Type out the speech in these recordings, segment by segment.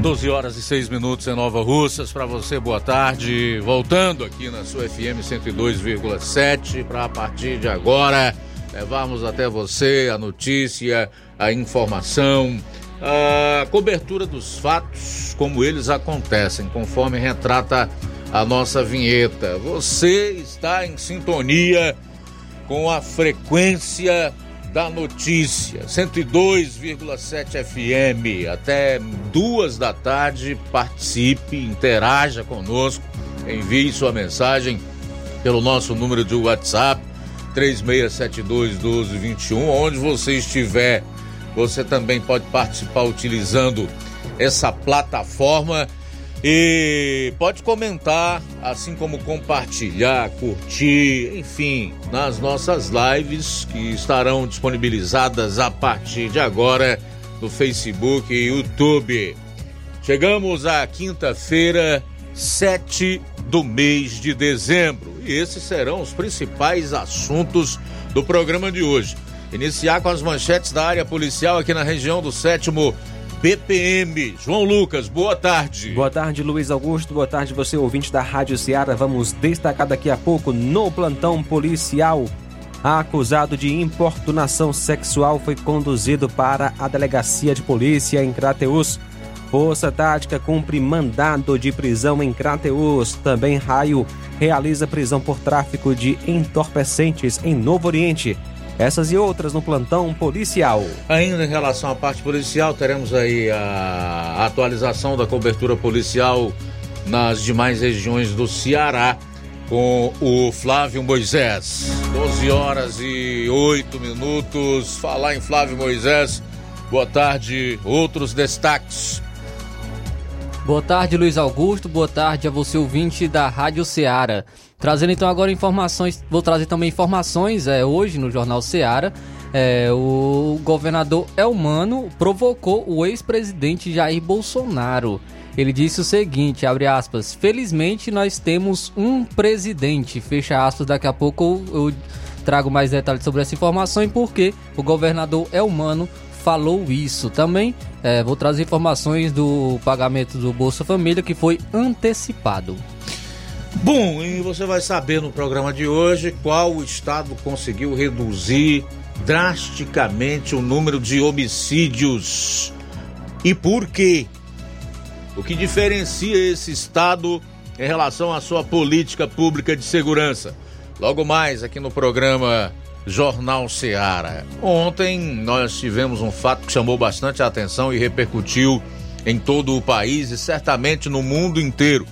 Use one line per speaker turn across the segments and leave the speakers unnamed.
12 horas e 6 minutos em Nova Russas. Para você, boa tarde. Voltando aqui na sua FM 102,7 para a partir de agora levarmos até você a notícia, a informação, a cobertura dos fatos como eles acontecem, conforme retrata a nossa vinheta. Você está em sintonia com a frequência da notícia, 102,7 FM. Até duas da tarde, participe, interaja conosco, envie sua mensagem pelo nosso número de WhatsApp 3672 1221. Onde você estiver, você também pode participar utilizando essa plataforma e pode comentar, assim como compartilhar, curtir, enfim, nas nossas lives que estarão disponibilizadas a partir de agora no Facebook e YouTube. Chegamos à quinta-feira, 7 do mês de dezembro. E esses serão os principais assuntos do programa de hoje. Iniciar com as manchetes da área policial aqui na região do sétimo BPM. João Lucas, boa tarde.
Boa tarde, Luiz Augusto. Boa tarde, você ouvinte da Rádio Ceará. Vamos destacar daqui a pouco no plantão policial. Acusado de importunação sexual foi conduzido para a delegacia de polícia em Crateus. Força Tática cumpre mandado de prisão em Crateus. Também Raio realiza prisão por tráfico de entorpecentes em Novo Oriente. Essas e outras no plantão policial.
Ainda em relação à parte policial, teremos aí a atualização da cobertura policial nas demais regiões do Ceará com o Flávio Moisés. 12 horas e 8 minutos. Falar em Flávio Moisés. Boa tarde. Outros destaques.
Boa tarde, Luiz Augusto. Boa tarde a você, ouvinte da Rádio Ceará. Trazendo então agora informações, vou trazer também informações é, hoje no Jornal Seara. É, o governador Elmano provocou o ex-presidente Jair Bolsonaro. Ele disse o seguinte, abre aspas, felizmente nós temos um presidente, fecha aspas, daqui a pouco eu, trago mais detalhes sobre essa informação e por que o governador Elmano falou isso. Também é, vou trazer informações do pagamento do Bolsa Família que foi antecipado.
Bom, e você vai saber no programa de hoje qual o estado conseguiu reduzir drasticamente o número de homicídios e por quê. O que diferencia esse estado em relação à sua política pública de segurança. Logo mais aqui no programa Jornal Seara. Ontem nós tivemos um fato que chamou bastante atenção e repercutiu em todo o país e certamente no mundo inteiro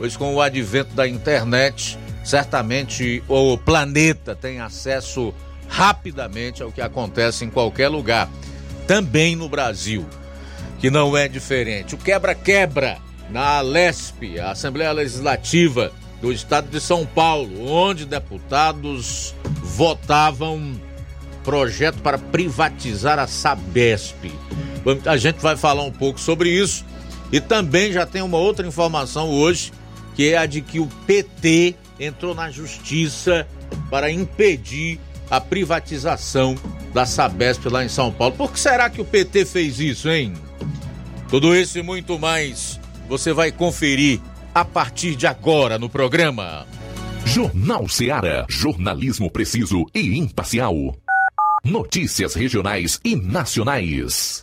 pois com o advento da internet, certamente o planeta tem acesso rapidamente ao que acontece em qualquer lugar, também no Brasil, que não é diferente. O quebra-quebra na Alesp, a Assembleia Legislativa do Estado de São Paulo, onde deputados votavam projeto para privatizar a Sabesp. A gente vai falar um pouco sobre isso e também já tem uma outra informação hoje que é a de que o PT entrou na justiça para impedir a privatização da Sabesp lá em São Paulo. Por que será que o PT fez isso, hein? Tudo isso e muito mais você vai conferir a partir de agora no programa.
Jornal Seara. Jornalismo preciso e imparcial. Notícias regionais e nacionais.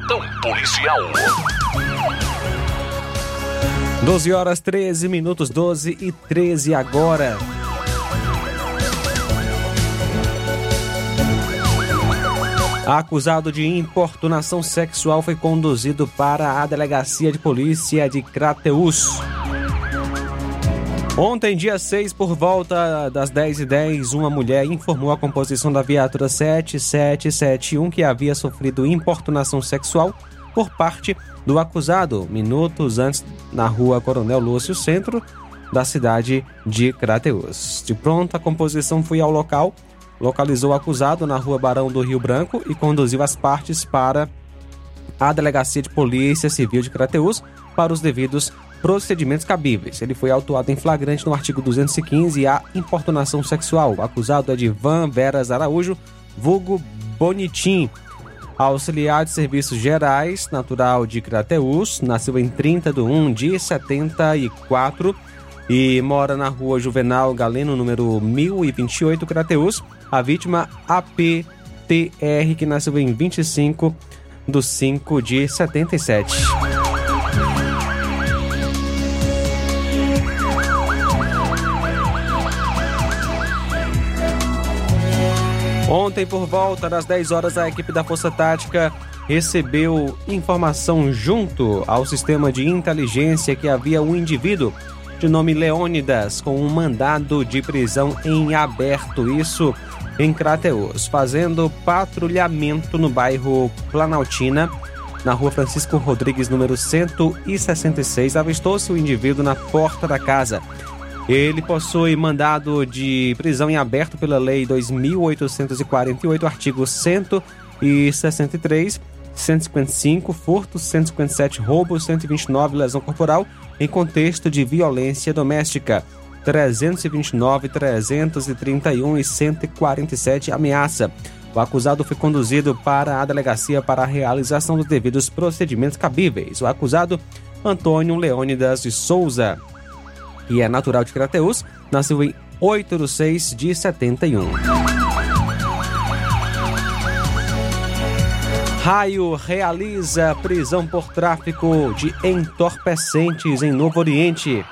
policial.
12 horas 13 minutos, 12 e 13 agora. Acusado de importunação sexual foi conduzido para a delegacia de polícia de Crateus. Ontem, dia 6, por volta das 10h10, uma mulher informou a composição da viatura 7771 que havia sofrido importunação sexual por parte do acusado, minutos antes, na rua Coronel Lúcio, centro da cidade de Crateus. De pronto, a composição foi ao local, localizou o acusado na rua Barão do Rio Branco e conduziu as partes para a Delegacia de Polícia Civil de Crateus para os devidos procedimentos cabíveis. Ele foi autuado em flagrante no artigo 215 a importunação sexual. O acusado é de Van Veras Araújo, vulgo Bonitim, auxiliar de serviços gerais, natural de Crateus, nasceu em 30 de 1 de 74 e mora na rua Juvenal Galeno, número 1028, Crateus. A vítima APTR, que nasceu em 25 de 5 de 77. Ontem, por volta das 10 horas, a equipe da Força Tática recebeu informação junto ao sistema de inteligência que havia um indivíduo de nome Leônidas com um mandado de prisão em aberto, isso em Crateus, fazendo patrulhamento no bairro Planaltina, na rua Francisco Rodrigues, número 166, avistou-se o indivíduo na porta da casa. Ele possui mandado de prisão em aberto pela Lei 2848, artigo 163, 155, furto, 157, roubo, 129, lesão corporal em contexto de violência doméstica, 329, 331 e 147, ameaça. O acusado foi conduzido para a delegacia para a realização dos devidos procedimentos cabíveis. O acusado, Antônio Leônidas de Souza, que é natural de Crateus, nasceu em 8 de 6 de 71. Raio realiza prisão por tráfico de entorpecentes em Novo Oriente.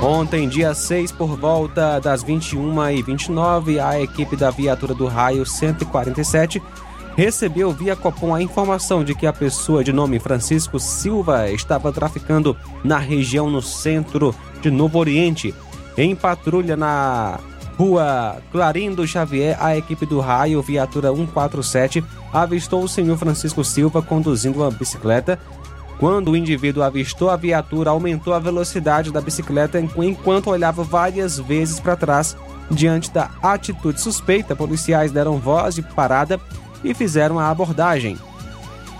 Ontem, dia 6, por volta das 21h29, a equipe da viatura do Raio 147 recebeu via Copom a informação de que a pessoa de nome Francisco Silva estava traficando na região no centro de Novo Oriente. Em patrulha na rua Clarindo Xavier, a equipe do raio, viatura 147, avistou o senhor Francisco Silva conduzindo uma bicicleta. Quando o indivíduo avistou a viatura, aumentou a velocidade da bicicleta enquanto olhava várias vezes para trás Diante da atitude suspeita, policiais deram voz de parada e fizeram a abordagem,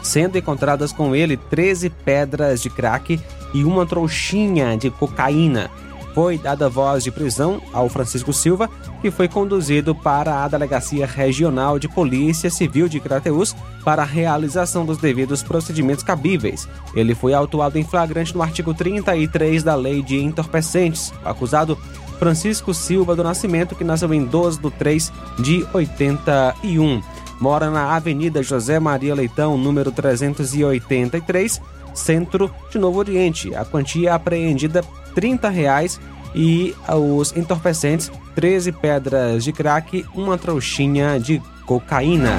sendo encontradas com ele 13 pedras de crack e uma trouxinha de cocaína. Foi dada voz de prisão ao Francisco Silva, que foi conduzido para a Delegacia Regional de Polícia Civil de Crateús para a realização dos devidos procedimentos cabíveis. Ele foi autuado em flagrante no artigo 33 da Lei de Entorpecentes. O acusado Francisco Silva do Nascimento, que nasceu em 12 de 3 de 81. Mora na Avenida José Maria Leitão, número 383, Centro de Novo Oriente. A quantia apreendida 30 reais e os entorpecentes 13 pedras de crack, uma trouxinha de cocaína.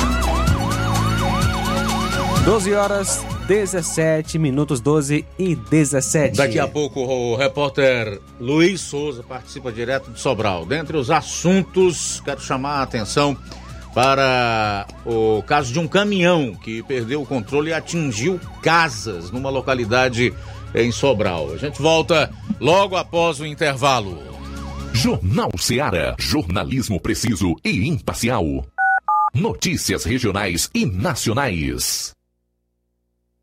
12 horas 17 minutos 12 e 17.
Daqui a pouco o repórter Luiz Souza participa direto de Sobral. Dentre os assuntos, quero chamar a atenção para o caso de um caminhão que perdeu o controle e atingiu casas numa localidade em Sobral. A gente volta logo após o intervalo.
Jornal Seara. Jornalismo preciso e imparcial. Notícias regionais e nacionais.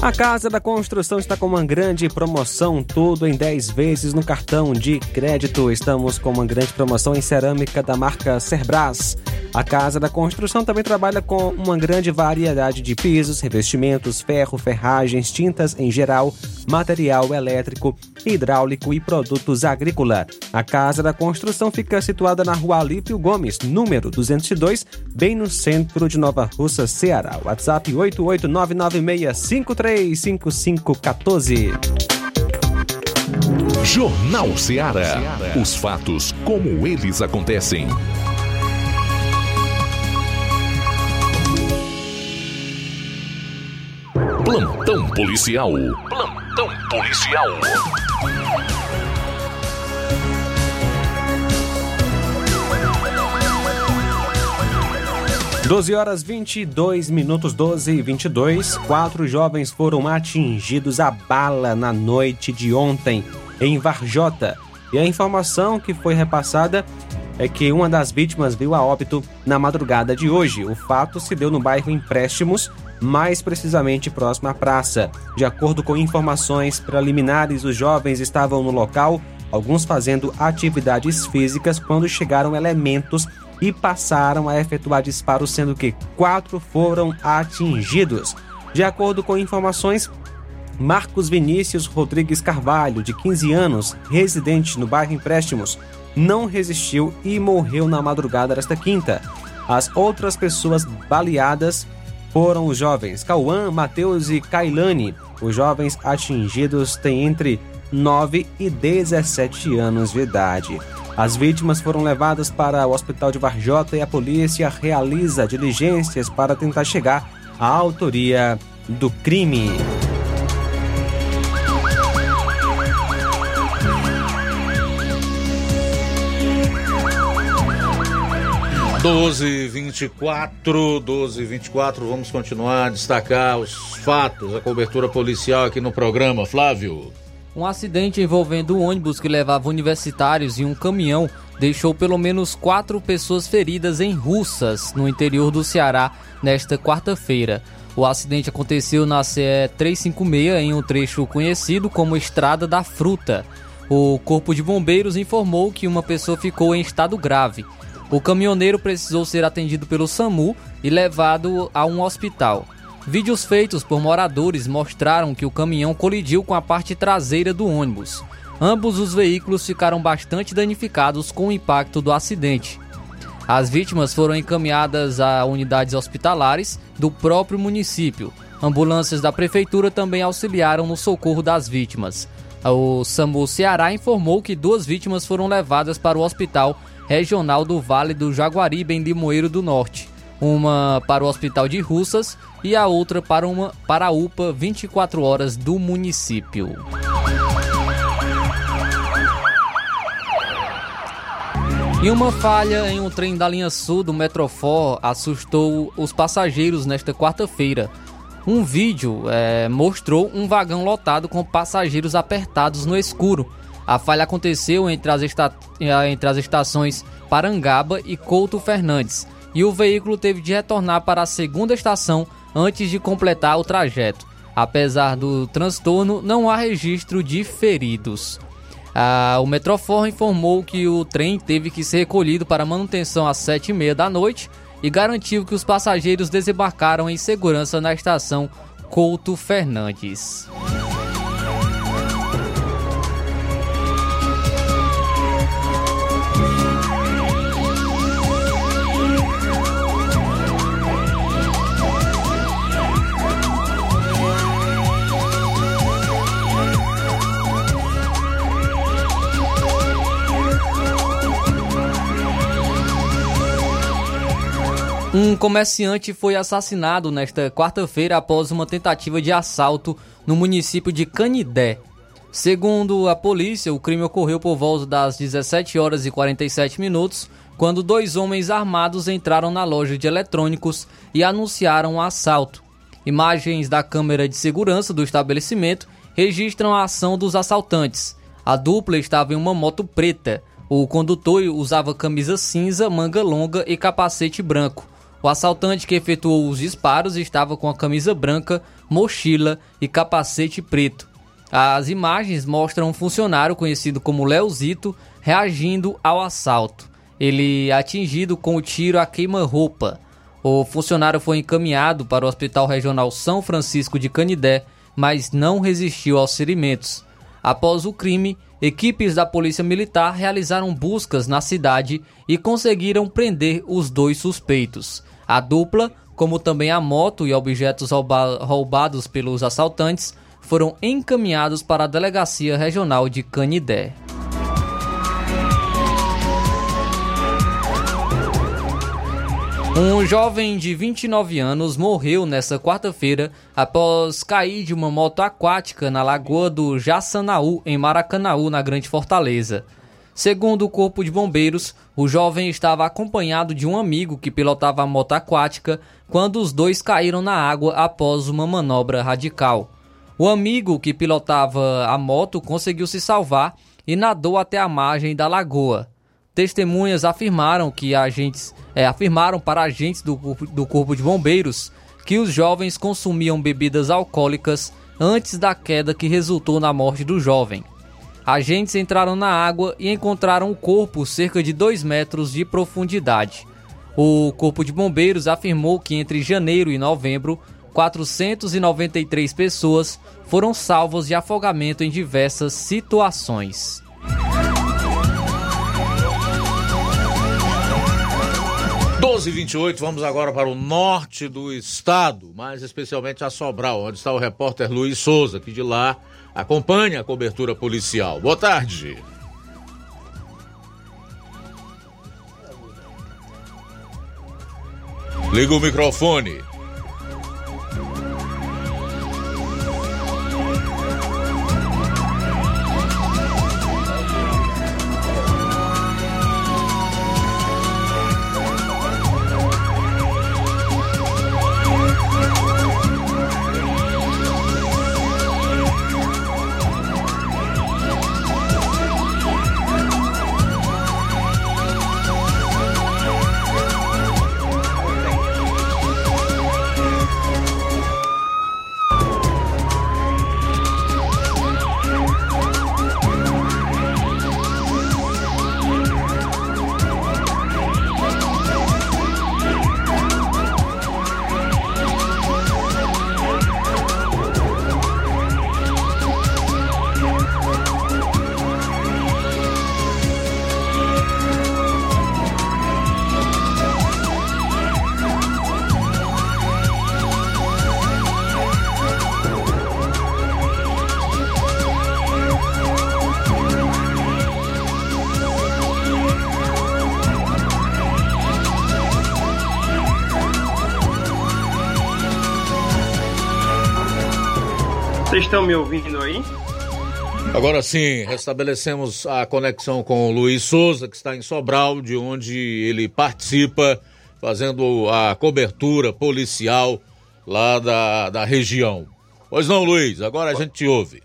A Casa da Construção está com uma grande promoção, tudo em 10 vezes no cartão de crédito. Estamos com uma grande promoção em cerâmica da marca Cerbras. A Casa da Construção também trabalha com uma grande variedade de pisos, revestimentos, ferro, ferragens, tintas em geral, material elétrico, hidráulico e produtos agrícola. A Casa da Construção fica situada na rua Alípio Gomes, número 202, bem no centro de Nova Russa, Ceará. WhatsApp 88996535514.
Jornal Ceará. Os fatos como eles acontecem. Plantão policial. Plantão policial.
12 horas 22 minutos 12 e 22. Quatro jovens foram atingidos a bala na noite de ontem em Varjota. E a informação que foi repassada é que uma das vítimas viu a óbito na madrugada de hoje. O fato se deu no bairro Empréstimos, mais precisamente próximo à praça. De acordo com informações preliminares, os jovens estavam no local, alguns fazendo atividades físicas, quando chegaram elementos e passaram a efetuar disparos, sendo que quatro foram atingidos. De acordo com informações, Marcos Vinícius Rodrigues Carvalho, de 15 anos, residente no bairro Empréstimos, não resistiu e morreu na madrugada desta quinta. As outras pessoas baleadas foram os jovens Cauã, Matheus e Kailane. Os jovens atingidos têm entre 9 e 17 anos de idade. As vítimas foram levadas para o hospital de Varjota e a polícia realiza diligências para tentar chegar à autoria do crime.
Doze vinte e quatro, doze vinte. Vamos continuar a destacar os fatos, a cobertura policial aqui no programa. Flávio.
Um acidente envolvendo um ônibus que levava universitários e um caminhão deixou pelo menos quatro pessoas feridas em Russas, no interior do Ceará, nesta quarta-feira. O acidente aconteceu na CE 356 em um trecho conhecido como Estrada da Fruta. O Corpo de Bombeiros informou que uma pessoa ficou em estado grave. O caminhoneiro precisou ser atendido pelo SAMU e levado a um hospital. Vídeos feitos por moradores mostraram que o caminhão colidiu com a parte traseira do ônibus. Ambos os veículos ficaram bastante danificados com o impacto do acidente. As vítimas foram encaminhadas a unidades hospitalares do próprio município. Ambulâncias da prefeitura também auxiliaram no socorro das vítimas. O SAMU Ceará informou que duas vítimas foram levadas para o Hospital Regional do Vale do Jaguaribe, em Limoeiro do Norte uma para o Hospital de Russas e a outra para, uma, para a UPA 24 horas do município. E uma falha em um trem da linha sul do Metrofor assustou os passageiros nesta quarta-feira. Um vídeo é, mostrou um vagão lotado com passageiros apertados no escuro. A falha aconteceu entre as, esta... entre as estações Parangaba e Couto Fernandes e o veículo teve de retornar para a segunda estação antes de completar o trajeto. Apesar do transtorno, não há registro de feridos. Ah, o Metrofor informou que o trem teve que ser recolhido para manutenção às sete e meia da noite e garantiu que os passageiros desembarcaram em segurança na estação Couto Fernandes. Um comerciante foi assassinado nesta quarta-feira após uma tentativa de assalto no município de Canidé. Segundo a polícia, o crime ocorreu por volta das 17 horas e 47 minutos, quando dois homens armados entraram na loja de eletrônicos e anunciaram um assalto. Imagens da câmera de segurança do estabelecimento registram a ação dos assaltantes. A dupla estava em uma moto preta. O condutor usava camisa cinza, manga longa e capacete branco. O assaltante que efetuou os disparos estava com a camisa branca, mochila e capacete preto. As imagens mostram um funcionário conhecido como Leozito reagindo ao assalto. ele atingido com o tiro a queima-roupa. O funcionário foi encaminhado para o Hospital Regional São Francisco de Canidé, mas não resistiu aos ferimentos. Após o crime, equipes da Polícia Militar realizaram buscas na cidade e conseguiram prender os dois suspeitos. A dupla, como também a moto e objetos rouba roubados pelos assaltantes, foram encaminhados para a Delegacia Regional de Canidé. Um jovem de 29 anos morreu nesta quarta-feira após cair de uma moto aquática na lagoa do Jaçanaú, em Maracanaú, na Grande Fortaleza. Segundo o Corpo de Bombeiros, o jovem estava acompanhado de um amigo que pilotava a moto aquática quando os dois caíram na água após uma manobra radical. O amigo que pilotava a moto conseguiu se salvar e nadou até a margem da lagoa. Testemunhas afirmaram que agentes é, afirmaram para agentes do, do Corpo de Bombeiros que os jovens consumiam bebidas alcoólicas antes da queda que resultou na morte do jovem. Agentes entraram na água e encontraram o corpo cerca de 2 metros de profundidade. O Corpo de Bombeiros afirmou que entre janeiro e novembro, 493 pessoas foram salvas de afogamento em diversas situações.
12 28 vamos agora para o norte do estado, mais especialmente a Sobral, onde está o repórter Luiz Souza, que de lá acompanha a cobertura policial. Boa tarde. Liga o microfone. Sim, restabelecemos a conexão com o Luiz Souza, que está em Sobral, de onde ele participa fazendo a cobertura policial lá da, da região. Pois não, Luiz, agora a gente te ouve.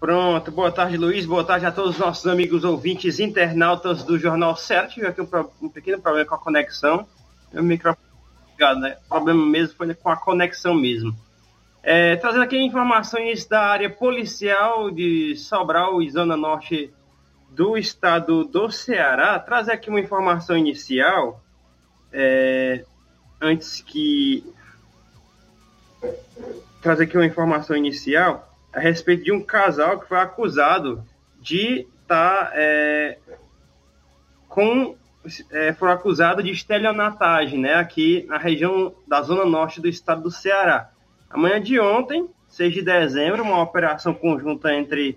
Pronto, boa tarde, Luiz. Boa tarde a todos os nossos amigos ouvintes internautas do Jornal Certo. Tive aqui um, um, pequeno problema com a conexão. Meu microfone ligado, né? O problema mesmo foi com a conexão mesmo. É, trazendo aqui informações da área policial de Sobral e Zona Norte do estado do Ceará. Trazer aqui uma informação inicial, é, antes que. Trazer aqui uma informação inicial a respeito de um casal que foi acusado de estar tá, é, com. É, foi acusado de estelionatagem, né, aqui na região da Zona Norte do estado do Ceará. Amanhã de ontem, 6 de dezembro, uma operação conjunta entre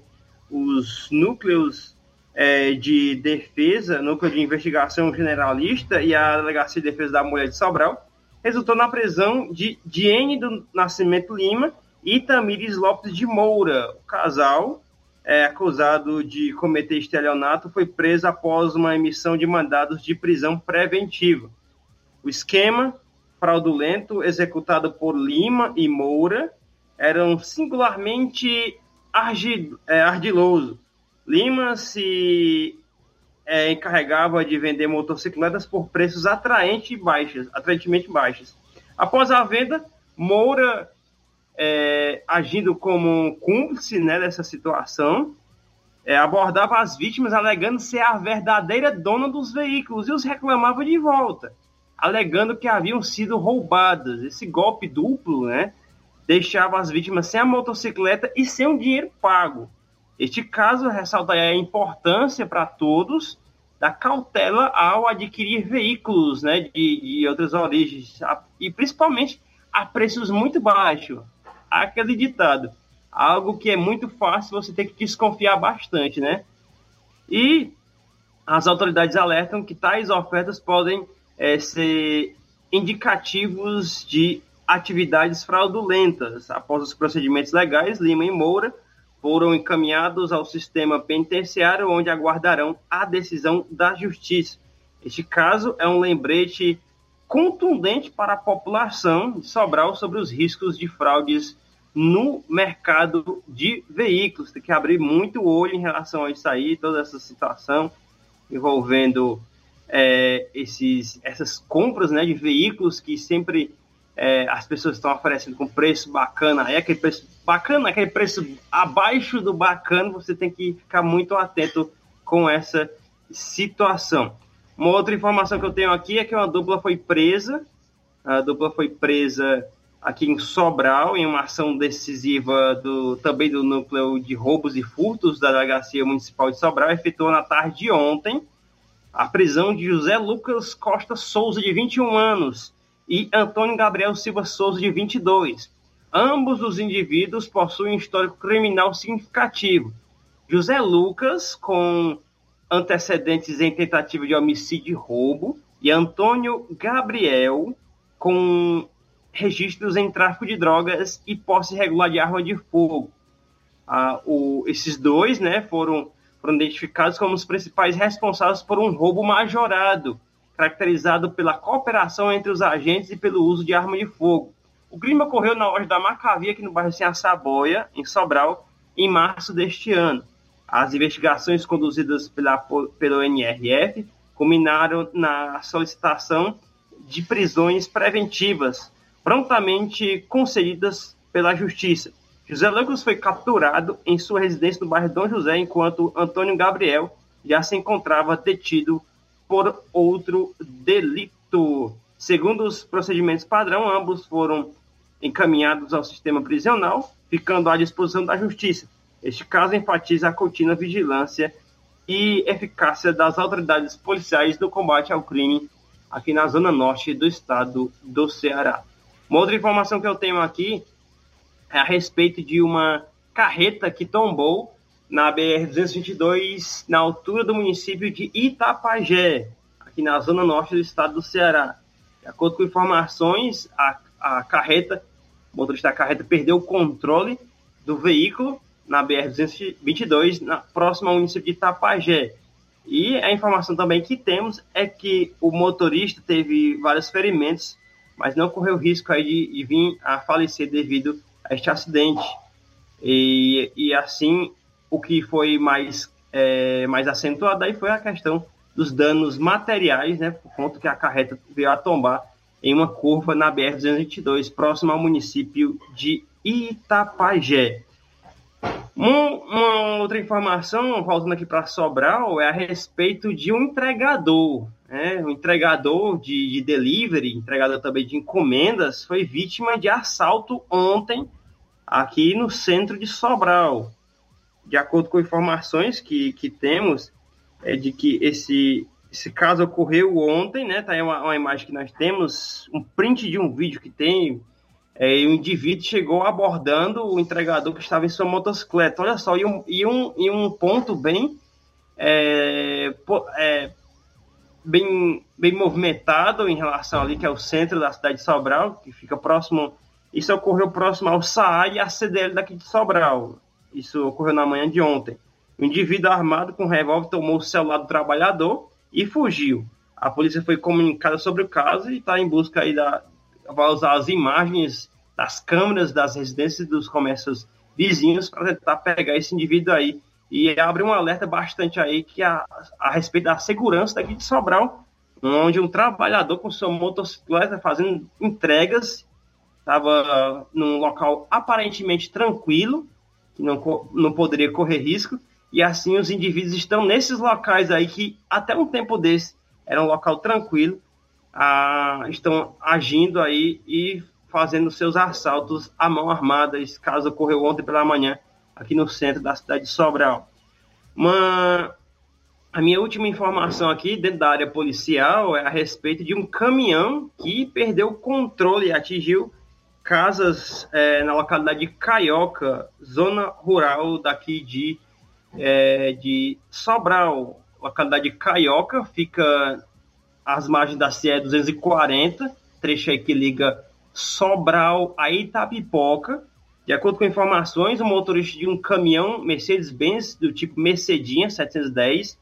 os núcleos é, de defesa, núcleo de investigação generalista e a Delegacia de Defesa da Mulher de Sobral, resultou na prisão de Diene do Nascimento Lima e Tamires Lopes de Moura. O casal, é, acusado de cometer estelionato, foi preso após uma emissão de mandados de prisão preventiva. O esquema fraudulento executado por Lima e Moura eram singularmente é, ardiloso. Lima se é, encarregava de vender motocicletas por preços atraentes baixos, atraentemente baixos. Após a venda, Moura, é, agindo como um cúmplice né, dessa situação, é, abordava as vítimas alegando ser a verdadeira dona dos veículos e os reclamava de volta, alegando que haviam sido roubadas. Esse golpe duplo, né, deixava as vítimas sem a motocicleta e sem o dinheiro pago. Este caso ressalta a importância para todos da cautela ao adquirir veículos né, de, de outras origens, e principalmente a preços muito baixos. Aquele ditado algo que é muito fácil, você tem que desconfiar bastante, né? E as autoridades alertam que tais ofertas podem é, ser indicativos de atividades fraudulentas. Após os procedimentos legais, Lima e Moura foram encaminhados ao sistema penitenciário, onde aguardarão a decisão da justiça. Este caso é um lembrete contundente para a população de Sobral sobre os riscos de fraudes no mercado de veículos. Tem que abrir muito olho em relação a isso aí, toda essa situação envolvendo é, esses, essas compras né, de veículos que sempre é, as pessoas estão oferecendo com preço bacana. É aquele preço bacana, aquele preço abaixo do bacana, você tem que ficar muito atento com essa situação. Uma outra informação que eu tenho aqui é que uma dupla foi presa. A dupla foi presa aqui em Sobral, em uma ação decisiva do, também do núcleo de roubos e furtos da Delegacia Municipal de Sobral, efetuou na tarde de ontem a prisão de José Lucas Costa Souza, de 21 anos, e Antônio Gabriel Silva Souza, de 22. Ambos os indivíduos possuem histórico criminal significativo. José Lucas, com antecedentes em tentativa de homicídio e roubo, e Antônio Gabriel, com registros em tráfico de drogas e posse irregular de arma de fogo. Ah, o, esses dois né, foram, foram identificados como os principais responsáveis por um roubo majorado, caracterizado pela cooperação entre os agentes e pelo uso de arma de fogo. O crime ocorreu na loja da Macavia, aqui no bairro Sem Saboia, em Sobral, em março deste ano. As investigações conduzidas pela, pelo NRF culminaram na solicitação de prisões preventivas prontamente concedidas pela Justiça. José Lucas foi capturado em sua residência no bairro Dom José, enquanto Antônio Gabriel já se encontrava detido por outro delito. Segundo os procedimentos padrão, ambos foram encaminhados ao sistema prisional, ficando à disposição da Justiça. Este caso enfatiza a contínua vigilância e eficácia das autoridades policiais no combate ao crime aqui na zona norte do estado do Ceará. Uma outra informação que eu tenho aqui a respeito de uma carreta que tombou na BR-222, na altura do município de Itapajé, aqui na zona norte do estado do Ceará. De acordo com informações, a, a carreta, o motorista da carreta perdeu o controle do veículo na BR-222, na, próxima ao município de Itapajé. E a informação também que temos é que o motorista teve vários ferimentos mas não correu risco aí de, de vir a falecer devido este acidente. E, e assim, o que foi mais, é, mais acentuado aí foi a questão dos danos materiais, né, por conta que a carreta veio a tombar em uma curva na BR-222, próximo ao município de Itapajé. uma outra informação, voltando aqui para Sobral, é a respeito de um entregador né, um entregador de, de delivery, entregador também de encomendas, foi vítima de assalto ontem aqui no centro de Sobral. De acordo com informações que, que temos, é de que esse, esse caso ocorreu ontem, né? Tá aí uma, uma imagem que nós temos, um print de um vídeo que tem. É, o indivíduo chegou abordando o entregador que estava em sua motocicleta. Olha só, e um, e um, e um ponto bem é, é, bem, bem movimentado em relação ali, que é o centro da cidade de Sobral, que fica próximo. Isso ocorreu próximo ao SAA e à CDL daqui de Sobral. Isso ocorreu na manhã de ontem. O indivíduo armado com revólver tomou o celular do trabalhador e fugiu. A polícia foi comunicada sobre o caso e está em busca aí da. Vai usar as imagens das câmeras das residências dos comércios vizinhos para tentar pegar esse indivíduo aí e abre um alerta bastante aí que a, a respeito da segurança daqui de Sobral, onde um trabalhador com sua motocicleta fazendo entregas estava num local aparentemente tranquilo, que não, não poderia correr risco, e assim os indivíduos estão nesses locais aí que até um tempo desse era um local tranquilo, ah, estão agindo aí e fazendo seus assaltos à mão armada, esse caso ocorreu ontem pela manhã aqui no centro da cidade de Sobral. Uma, a minha última informação aqui dentro da área policial é a respeito de um caminhão que perdeu o controle e atingiu casas é, na localidade de Caioca, zona rural daqui de, é, de Sobral. Localidade de Caioca fica às margens da CE 240, trecho aí que liga Sobral a Itapipoca. De acordo com informações, o motorista de um caminhão Mercedes-Benz do tipo Mercedinha 710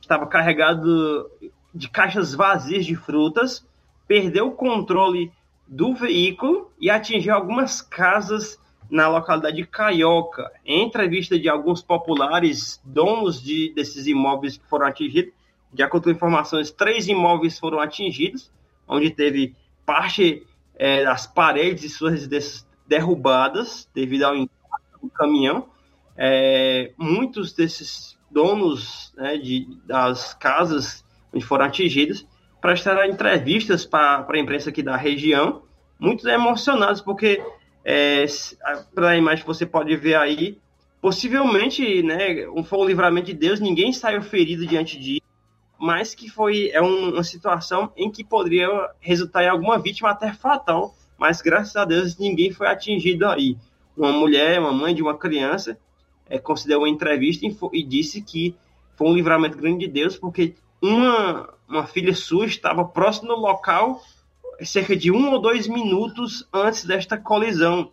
estava carregado de caixas vazias de frutas, perdeu o controle do veículo e atingiu algumas casas na localidade de Caioca. Em entrevista de alguns populares donos de, desses imóveis que foram atingidos, de acordo com informações, três imóveis foram atingidos, onde teve parte é, das paredes de suas residências derrubadas devido ao impacto do caminhão. É, muitos desses donos né, de, das casas onde foram atingidos prestaram entrevistas para a imprensa aqui da região, muito emocionados, porque é, pela imagem que você pode ver aí, possivelmente, né, foi um livramento de Deus, ninguém saiu ferido diante disso, mas que foi é um, uma situação em que poderia resultar em alguma vítima até fatal, mas graças a Deus ninguém foi atingido aí. Uma mulher, uma mãe de uma criança, é, considerou uma entrevista e, e disse que foi um livramento grande de Deus, porque uma, uma filha sua estava próximo do local cerca de um ou dois minutos antes desta colisão.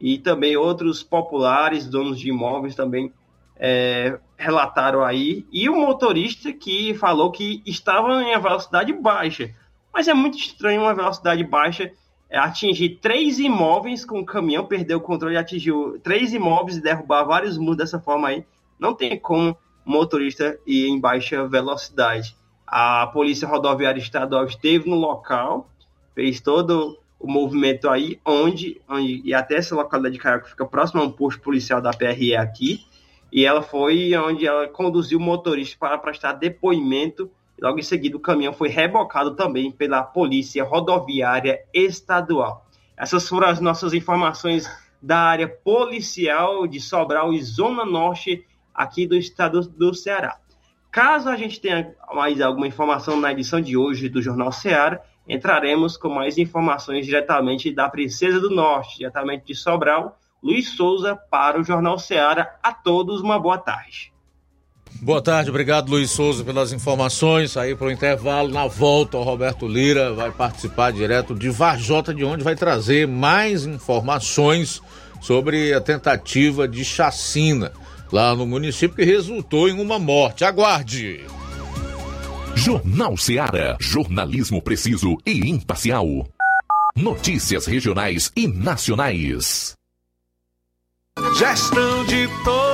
E também outros populares, donos de imóveis também é, relataram aí. E o motorista que falou que estava em velocidade baixa. Mas é muito estranho uma velocidade baixa é, atingir três imóveis com o caminhão, perder o controle, atingiu três imóveis e derrubar vários muros dessa forma aí. Não tem como motorista ir em baixa velocidade. A Polícia Rodoviária Estadual esteve no local, fez todo o movimento aí, onde, onde e até essa localidade de Caraca fica próximo a um posto policial da PRE aqui, e ela foi onde ela conduziu o motorista para prestar depoimento. E logo em seguida, o caminhão foi rebocado também pela Polícia Rodoviária Estadual. Essas foram as nossas informações da área policial de Sobral e Zona Norte aqui do estado do Ceará. Caso a gente tenha mais alguma informação na edição de hoje do Jornal Ceará, entraremos com mais informações diretamente da Princesa do Norte, diretamente de Sobral, Luiz Souza para o Jornal Ceará. A todos uma boa tarde.
Boa tarde, obrigado Luiz Souza pelas informações. Aí para o intervalo, na volta, o Roberto Lira vai participar direto de Varjota, de onde vai trazer mais informações sobre a tentativa de chacina lá no município que resultou em uma morte. Aguarde!
Jornal Ceará, jornalismo preciso e imparcial. Notícias regionais e nacionais.
Gestão de todos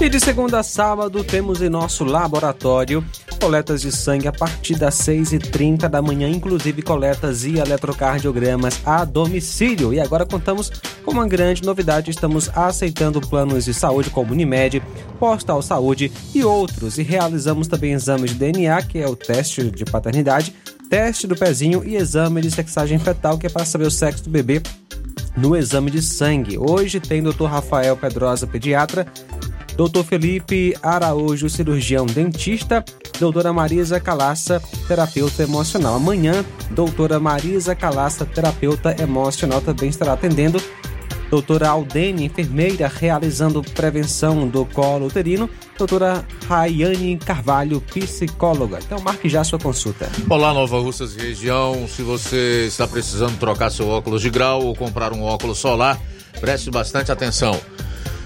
E de segunda a sábado temos em nosso laboratório coletas de sangue a partir das 6h30 da manhã, inclusive coletas e eletrocardiogramas a domicílio. E agora contamos com uma grande novidade: estamos aceitando planos de saúde como Unimed, Postal Saúde e outros. E realizamos também exames de DNA, que é o teste de paternidade, teste do pezinho e exame de sexagem fetal, que é para saber o sexo do bebê no exame de sangue. Hoje tem Dr. Rafael Pedrosa, pediatra, Dr. Felipe Araújo, cirurgião dentista, doutora Marisa Calaça, terapeuta emocional. Amanhã, doutora Marisa Calaça, terapeuta emocional, também estará atendendo. Doutora Aldene, enfermeira, realizando prevenção do colo uterino. Doutora Rayane Carvalho, psicóloga. Então marque já sua consulta.
Olá, Nova Russas e região. Se você está precisando trocar seu óculos de grau ou comprar um óculos solar, preste bastante atenção.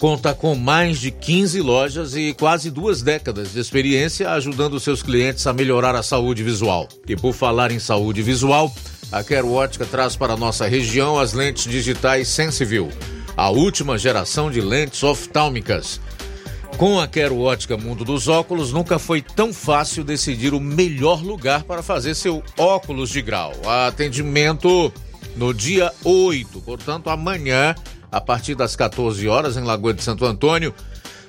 conta com mais de 15 lojas e quase duas décadas de experiência ajudando seus clientes a melhorar a saúde visual. E por falar em saúde visual, a Quero Ótica traz para nossa região as lentes digitais Sensiview, a última geração de lentes oftálmicas. Com a Quero Ótica Mundo dos Óculos, nunca foi tão fácil decidir o melhor lugar para fazer seu óculos de grau. Atendimento no dia 8, portanto, amanhã a partir das 14 horas em Lagoa de Santo Antônio.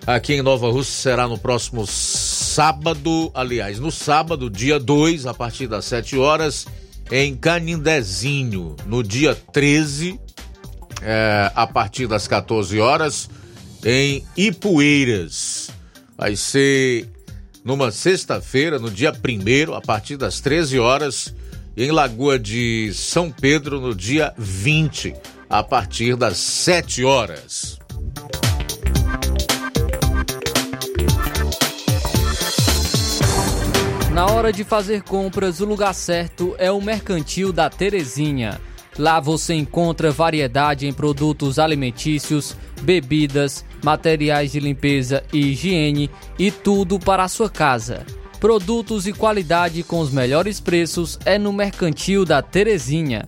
Aqui em Nova Rússia será no próximo sábado, aliás, no sábado, dia 2, a partir das 7 horas, em Canindezinho. No dia 13, é, a partir das 14 horas, em Ipueiras. Vai ser numa sexta-feira, no dia 1 a partir das 13 horas, em Lagoa de São Pedro, no dia 20 a partir das 7 horas.
Na hora de fazer compras, o lugar certo é o Mercantil da Terezinha. Lá você encontra variedade em produtos alimentícios, bebidas, materiais de limpeza e higiene e tudo para a sua casa. Produtos e qualidade com os melhores preços é no Mercantil da Terezinha.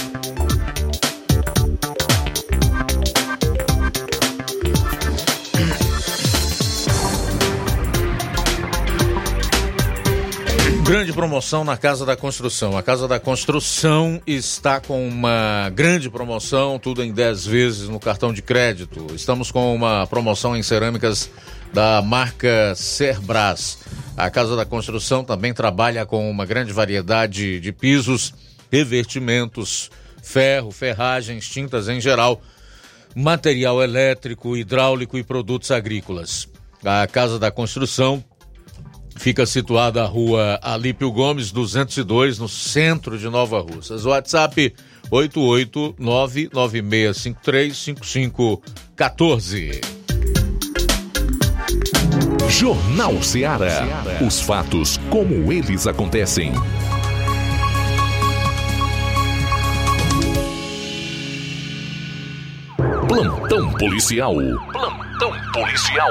Grande promoção na Casa da Construção. A Casa da Construção está com uma grande promoção, tudo em 10 vezes no cartão de crédito. Estamos com uma promoção em cerâmicas da marca Cerbras. A Casa da Construção também trabalha com uma grande variedade de pisos, revestimentos, ferro, ferragens, tintas em geral, material elétrico, hidráulico e produtos agrícolas. A Casa da Construção fica situada a rua Alípio Gomes, 202, no centro de Nova Russas. WhatsApp 88996535514.
Jornal Ceará. Os fatos como eles acontecem. Plantão policial. Plantão policial.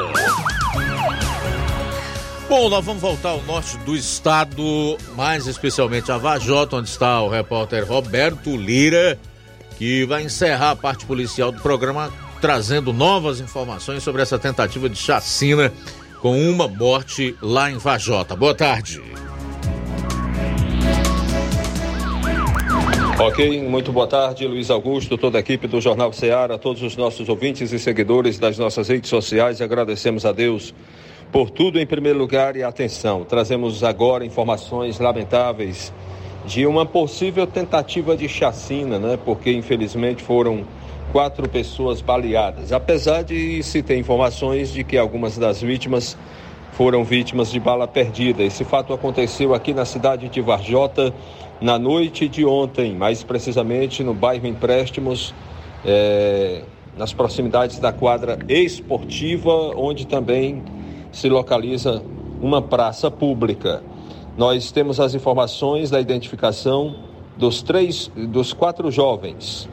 Bom, nós vamos voltar ao norte do estado, mais especialmente a Vajota, onde está o repórter Roberto Lira, que vai encerrar a parte policial do programa trazendo novas informações sobre essa tentativa de chacina com uma morte lá em Vajota. Boa tarde.
Ok, muito boa tarde, Luiz Augusto, toda a equipe do Jornal Ceará, todos os nossos ouvintes e seguidores das nossas redes sociais. Agradecemos a Deus por tudo em primeiro lugar e atenção. Trazemos agora informações lamentáveis de uma possível tentativa de chacina, né? Porque infelizmente foram quatro pessoas baleadas. Apesar de se ter informações de que algumas das vítimas foram vítimas de bala perdida. Esse fato aconteceu aqui na cidade de Varjota na noite de ontem, mais precisamente no bairro Empréstimos, é, nas proximidades da quadra esportiva, onde também se localiza uma praça pública. Nós temos as informações da identificação dos três, dos quatro jovens,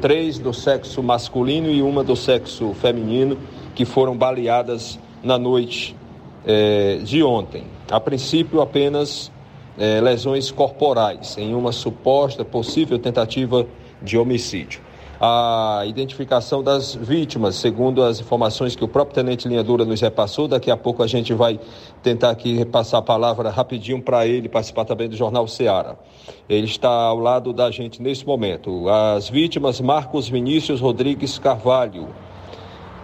três do sexo masculino e uma do sexo feminino, que foram baleadas na noite é, de ontem. A princípio, apenas é, lesões corporais, em uma suposta possível tentativa de homicídio. A identificação das vítimas, segundo as informações que o próprio Tenente Linha Dura nos repassou, daqui a pouco a gente vai tentar aqui repassar a palavra rapidinho para ele participar também do Jornal Seara. Ele está ao lado da gente nesse momento. As vítimas, Marcos Vinícius Rodrigues Carvalho,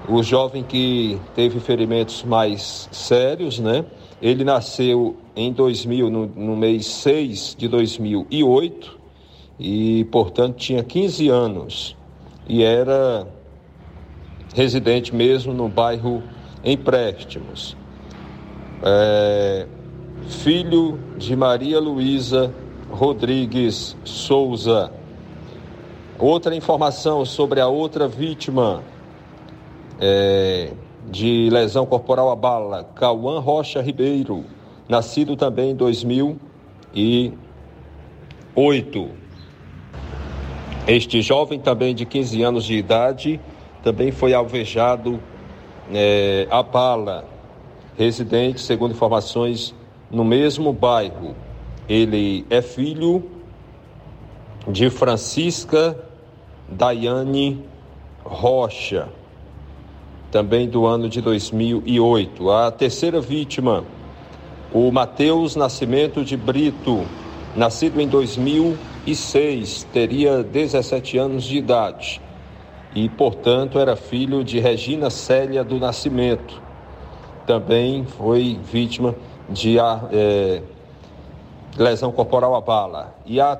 o jovem que teve ferimentos mais sérios, né? Ele nasceu em 2000, no, no mês 6 de 2008, e, portanto, tinha 15 anos e era residente mesmo no bairro Empréstimos. É, filho de Maria Luísa Rodrigues Souza. Outra informação sobre a outra vítima é, de lesão corporal a bala, Cauã Rocha Ribeiro, nascido também em 2008. Este jovem, também de 15 anos de idade, também foi alvejado é, a bala, residente, segundo informações, no mesmo bairro. Ele é filho de Francisca Daiane Rocha também do ano de 2008. A terceira vítima, o Mateus Nascimento de Brito, nascido em 2006, teria 17 anos de idade e, portanto, era filho de Regina Célia do Nascimento. Também foi vítima de é, lesão corporal à bala. E a,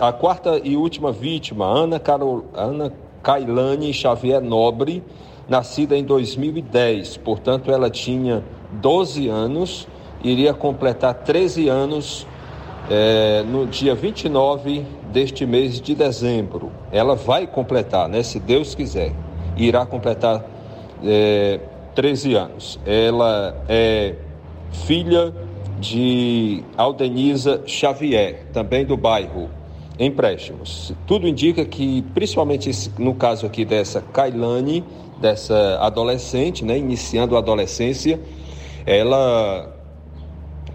a, quarta e última vítima, Ana, Carol, Ana Cailane Xavier Nobre, nascida em 2010, portanto ela tinha 12 anos, iria completar 13 anos é, no dia 29 deste mês de dezembro. Ela vai completar, né, se Deus quiser, irá completar é, 13 anos. Ela é filha de Aldenisa Xavier, também do bairro Empréstimos. Tudo indica que, principalmente no caso aqui dessa Kailane, dessa adolescente, né, iniciando a adolescência, ela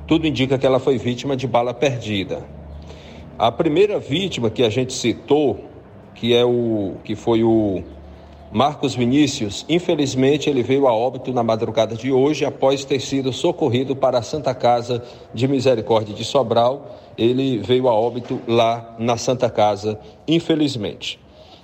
tudo indica que ela foi vítima de bala perdida. A primeira vítima que a gente citou, que é o que foi o Marcos Vinícius, infelizmente, ele veio a óbito na madrugada de hoje após ter sido socorrido para a Santa Casa de Misericórdia de Sobral. Ele veio a óbito lá na Santa Casa, infelizmente.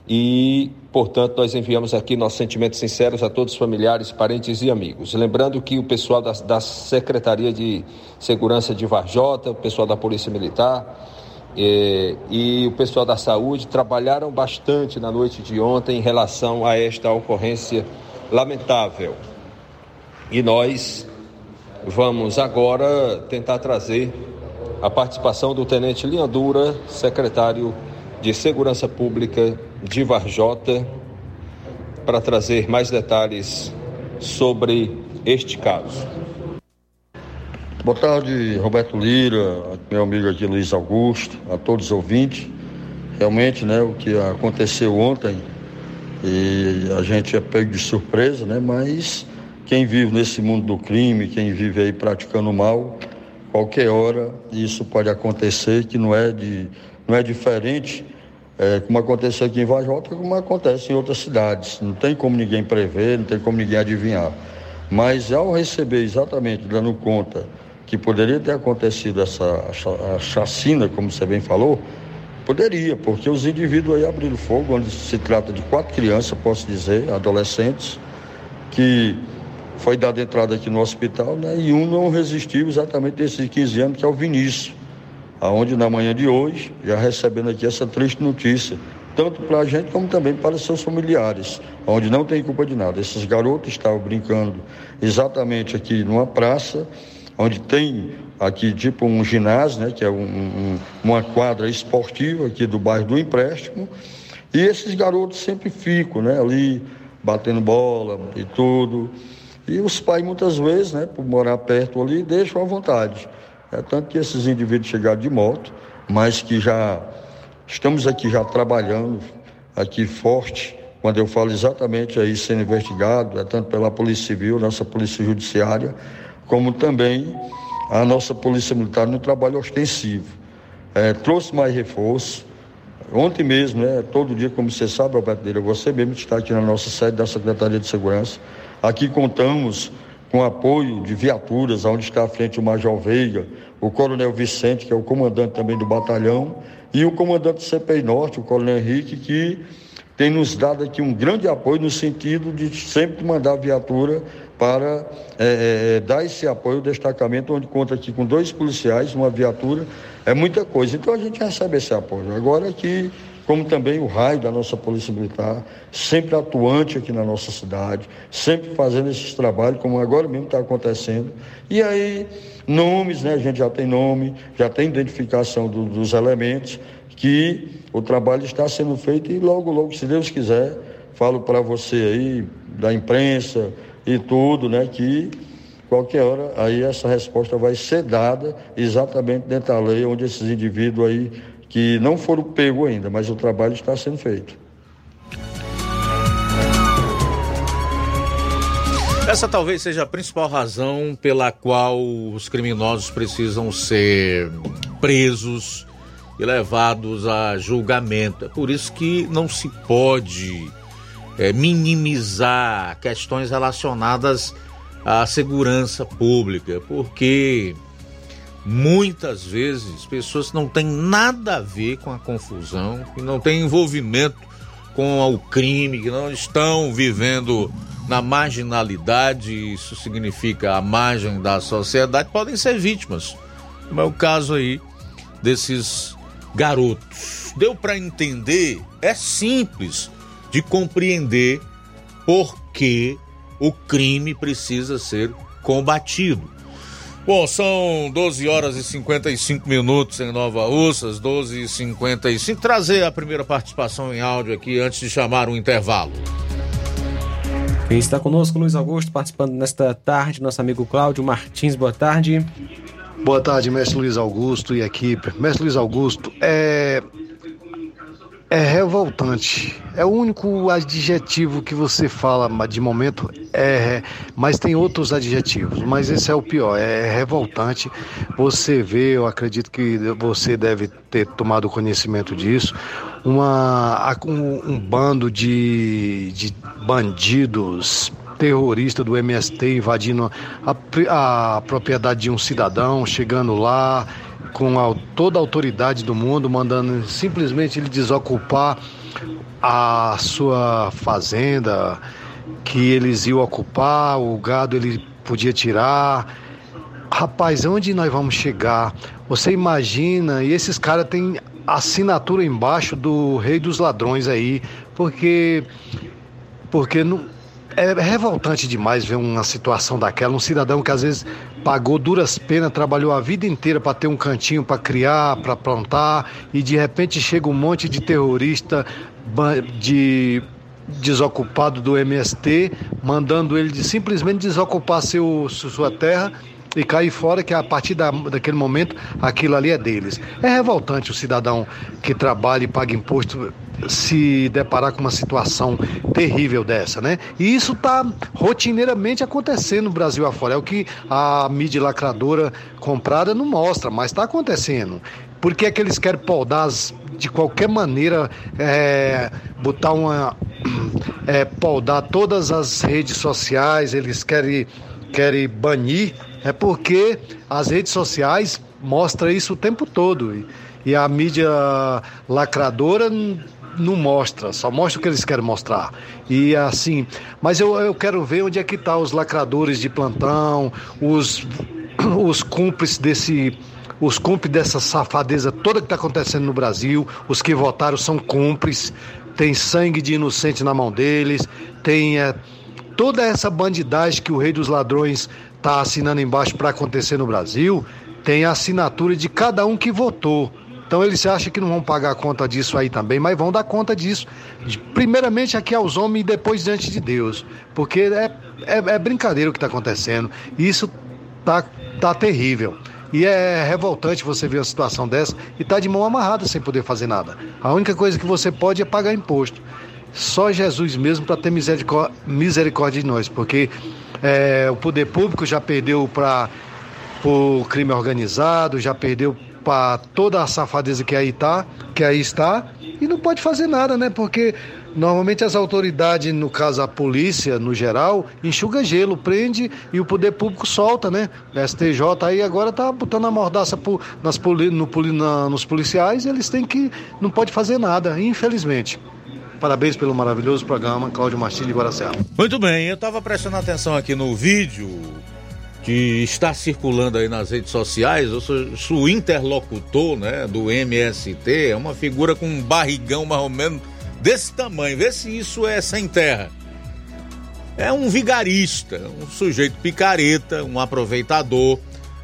E, portanto, nós enviamos aqui nossos sentimentos sinceros a todos os familiares, parentes e amigos. Lembrando que o pessoal da, da Secretaria de Segurança de Varjota, o pessoal da Polícia Militar, e, e o pessoal da saúde trabalharam bastante na noite de ontem em relação a esta ocorrência lamentável. E nós vamos agora tentar trazer a participação do Tenente Liandura, secretário de Segurança Pública de Varjota, para trazer mais detalhes sobre este caso.
Boa tarde, Roberto Lira, meu amigo aqui Luiz Augusto, a todos os ouvintes. Realmente, né, o que aconteceu ontem, e a gente é pego de surpresa, né, mas quem vive nesse mundo do crime, quem vive aí praticando mal, qualquer hora isso pode acontecer, que não é, de, não é diferente é, como aconteceu aqui em Vajota, como acontece em outras cidades. Não tem como ninguém prever, não tem como ninguém adivinhar. Mas ao receber exatamente, dando conta que poderia ter acontecido essa chacina, como você bem falou, poderia, porque os indivíduos aí abriram fogo, onde se trata de quatro crianças, posso dizer, adolescentes, que foi dada entrada aqui no hospital, né? E um não resistiu exatamente desses 15 anos, que é o Vinícius, aonde na manhã de hoje, já recebendo aqui essa triste notícia, tanto para a gente como também para seus familiares, onde não tem culpa de nada. Esses garotos estavam brincando exatamente aqui numa praça, onde tem aqui tipo um ginásio, né, que é um, um, uma quadra esportiva aqui do bairro do Empréstimo, e esses garotos sempre ficam, né, ali batendo bola e tudo. E os pais muitas vezes, né, por morar perto ali, deixam à vontade. É tanto que esses indivíduos chegaram de moto, mas que já estamos aqui já trabalhando aqui forte, quando eu falo exatamente aí sendo investigado, é tanto pela Polícia Civil, nossa Polícia Judiciária, como também a nossa Polícia Militar no trabalho ostensivo. É, trouxe mais reforço. Ontem mesmo, né, todo dia, como você sabe, Alberto Deira, você mesmo está aqui na nossa sede da Secretaria de Segurança. Aqui contamos com apoio de viaturas, onde está à frente o Major Veiga, o Coronel Vicente, que é o comandante também do batalhão, e o comandante do CPI Norte, o Coronel Henrique, que tem nos dado aqui um grande apoio no sentido de sempre mandar viatura para é, é, dar esse apoio ao destacamento, onde conta aqui com dois policiais, uma viatura, é muita coisa. Então a gente recebe esse apoio. Agora que, como também o raio da nossa Polícia Militar, sempre atuante aqui na nossa cidade, sempre fazendo esses trabalhos, como agora mesmo está acontecendo. E aí, nomes, né? A gente já tem nome, já tem identificação do, dos elementos, que o trabalho está sendo feito e logo, logo, se Deus quiser, falo para você aí, da imprensa, e tudo, né? Que qualquer hora aí essa resposta vai ser dada exatamente dentro da lei, onde esses indivíduos aí que não foram pegos ainda, mas o trabalho está sendo feito.
Essa talvez seja a principal razão pela qual os criminosos precisam ser presos e levados a julgamento. É por isso que não se pode é, minimizar questões relacionadas à segurança pública, porque muitas vezes pessoas que não têm nada a ver com a confusão, que não têm envolvimento com o crime, que não estão vivendo na marginalidade, isso significa a margem da sociedade, podem ser vítimas. Como é o caso aí desses garotos. Deu para entender? É simples de compreender por que o crime precisa ser combatido. Bom, são 12 horas e 55 minutos em Nova Russas, 12 e 55. Trazer a primeira participação em áudio aqui antes de chamar o um intervalo.
Quem está conosco, Luiz Augusto, participando nesta tarde, nosso amigo Cláudio Martins, boa tarde.
Boa tarde, mestre Luiz Augusto e equipe. Mestre Luiz Augusto, é, é revoltante. É o único adjetivo que você fala de momento, é, mas tem outros adjetivos, mas esse é o pior, é revoltante. Você vê, eu acredito que você deve ter tomado conhecimento disso, uma, um, um bando de, de bandidos, terroristas do MST invadindo a, a propriedade de um cidadão, chegando lá com a, toda a autoridade do mundo, mandando simplesmente ele desocupar a sua fazenda que eles iam ocupar, o gado ele podia tirar. Rapaz, onde nós vamos chegar? Você imagina, e esses caras têm assinatura embaixo do rei dos ladrões aí, porque porque não é revoltante demais ver uma situação daquela, um cidadão que às vezes pagou duras penas, trabalhou a vida inteira para ter um cantinho para criar, para plantar, e de repente chega um monte de terrorista de desocupado do MST, mandando ele de simplesmente desocupar seu, sua terra e cair fora, que a partir da, daquele momento aquilo ali é deles. É revoltante o cidadão que trabalha e paga imposto se deparar com uma situação terrível dessa, né? E isso está rotineiramente acontecendo no Brasil afora. É o que a mídia lacradora comprada não mostra, mas está acontecendo. Por que é que eles querem podar de qualquer maneira, é, botar uma. É, podar todas as redes sociais, eles querem, querem banir é porque as redes sociais mostram isso o tempo todo. E, e a mídia lacradora não mostra, só mostra o que eles querem mostrar. E assim, mas eu, eu quero ver onde é que tá os lacradores de plantão, os, os cúmplices desse. Os cúmplices dessa safadeza toda que está acontecendo no Brasil, os que votaram são cúmplices, tem sangue de inocente na mão deles, tem é, toda essa bandidagem que o rei dos ladrões está assinando embaixo para acontecer no Brasil, tem a assinatura de cada um que votou. Então eles acham que não vão pagar conta disso aí também, mas vão dar conta disso. Primeiramente aqui aos homens e depois diante de Deus. Porque é, é, é brincadeira o que está acontecendo. Isso tá, tá terrível. E é revoltante você ver uma situação dessa e tá de mão amarrada sem poder fazer nada. A única coisa que você pode é pagar imposto. Só Jesus mesmo para ter misericórdia, misericórdia de nós, porque é, o poder público já perdeu para o crime organizado, já perdeu para toda a safadeza que aí tá, que aí está, e não pode fazer nada, né? Porque normalmente as autoridades, no caso a polícia, no geral, enxuga gelo, prende e o poder público solta, né? O STJ aí agora tá botando a mordaça nas, no, na, nos policiais, eles têm que. não pode fazer nada, infelizmente. Parabéns pelo maravilhoso programa, Cláudio Martins de Guaraciaba.
Muito bem, eu estava prestando atenção aqui no vídeo que está circulando aí nas redes sociais. Eu sou, sou o interlocutor né, do MST, é uma figura com um barrigão mais ou menos desse tamanho. Vê se isso é sem terra. É um vigarista, um sujeito picareta, um aproveitador,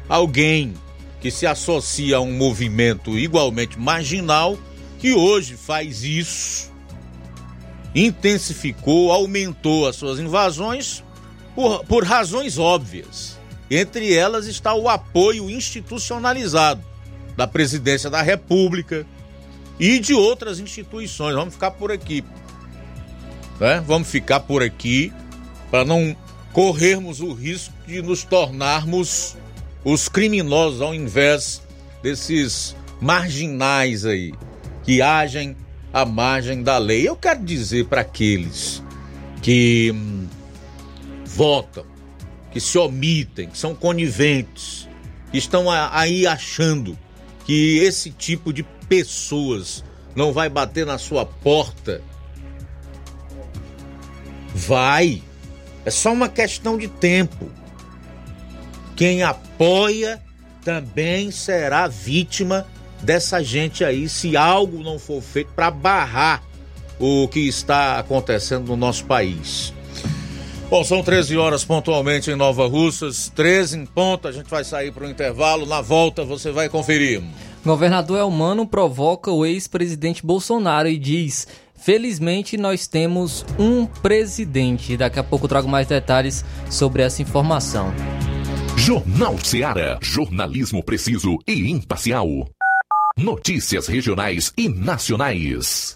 alguém que se associa a um movimento igualmente marginal que hoje faz isso intensificou, aumentou as suas invasões por, por razões óbvias. Entre elas está o apoio institucionalizado da presidência da República e de outras instituições. Vamos ficar por aqui. Né? Vamos ficar por aqui para não corrermos o risco de nos tornarmos os criminosos ao invés desses marginais aí que agem à margem da lei. Eu quero dizer para aqueles que hum, votam, que se omitem, que são coniventes, que estão aí achando que esse tipo de pessoas não vai bater na sua porta. Vai. É só uma questão de tempo. Quem apoia também será vítima dessa gente aí se algo não for feito para barrar o que está acontecendo no nosso país. Bom, são 13 horas pontualmente em Nova Russas, 13 em ponto, a gente vai sair para o intervalo, na volta você vai conferir.
Governador Elmano provoca o ex-presidente Bolsonaro e diz: Felizmente nós temos um presidente. Daqui a pouco trago mais detalhes sobre essa informação.
Jornal Seara. Jornalismo preciso e imparcial. Notícias regionais e nacionais.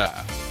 Yeah.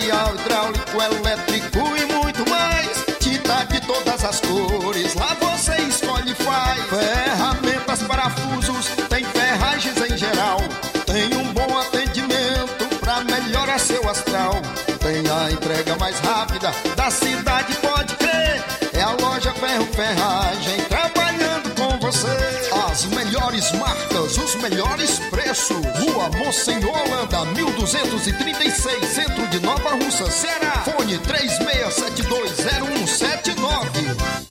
Material hidráulico, elétrico e muito mais. Tinta de todas as cores, lá você escolhe e faz. Ferramentas, parafusos, tem ferragens em geral. Tem um bom atendimento pra melhorar seu astral. Tem a entrega mais rápida da cidade, pode melhores marcas, os melhores preços. Rua Monsenhor Holanda, 1236, centro de Nova Russa, Ceará. Fone 36720179.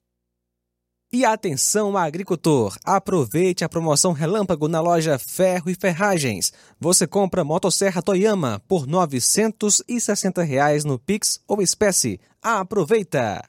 E atenção, agricultor! Aproveite a promoção Relâmpago na loja Ferro e Ferragens. Você compra motosserra Toyama por 960 reais no Pix ou espécie. Aproveita!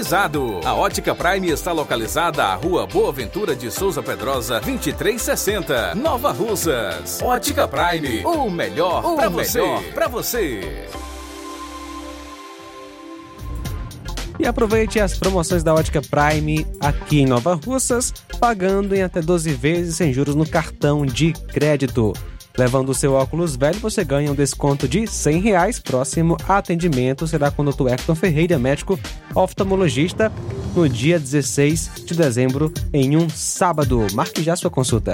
A Ótica Prime está localizada à Rua Boa Ventura de Souza Pedrosa, 2360, Nova Russas. Ótica Prime, o melhor para você. Pra você.
E aproveite as promoções da Ótica Prime aqui em Nova Russas, pagando em até 12 vezes sem juros no cartão de crédito. Levando o seu óculos velho, você ganha um desconto de 100 reais. Próximo atendimento será com o Dr. Hector Ferreira, médico oftalmologista, no dia 16 de dezembro, em um sábado. Marque já sua consulta.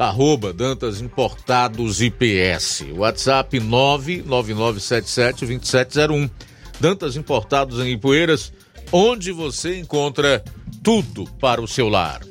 Arroba Dantas Importados IPS. WhatsApp 999772701. Dantas Importados em Ipueiras, onde você encontra tudo para o seu lar.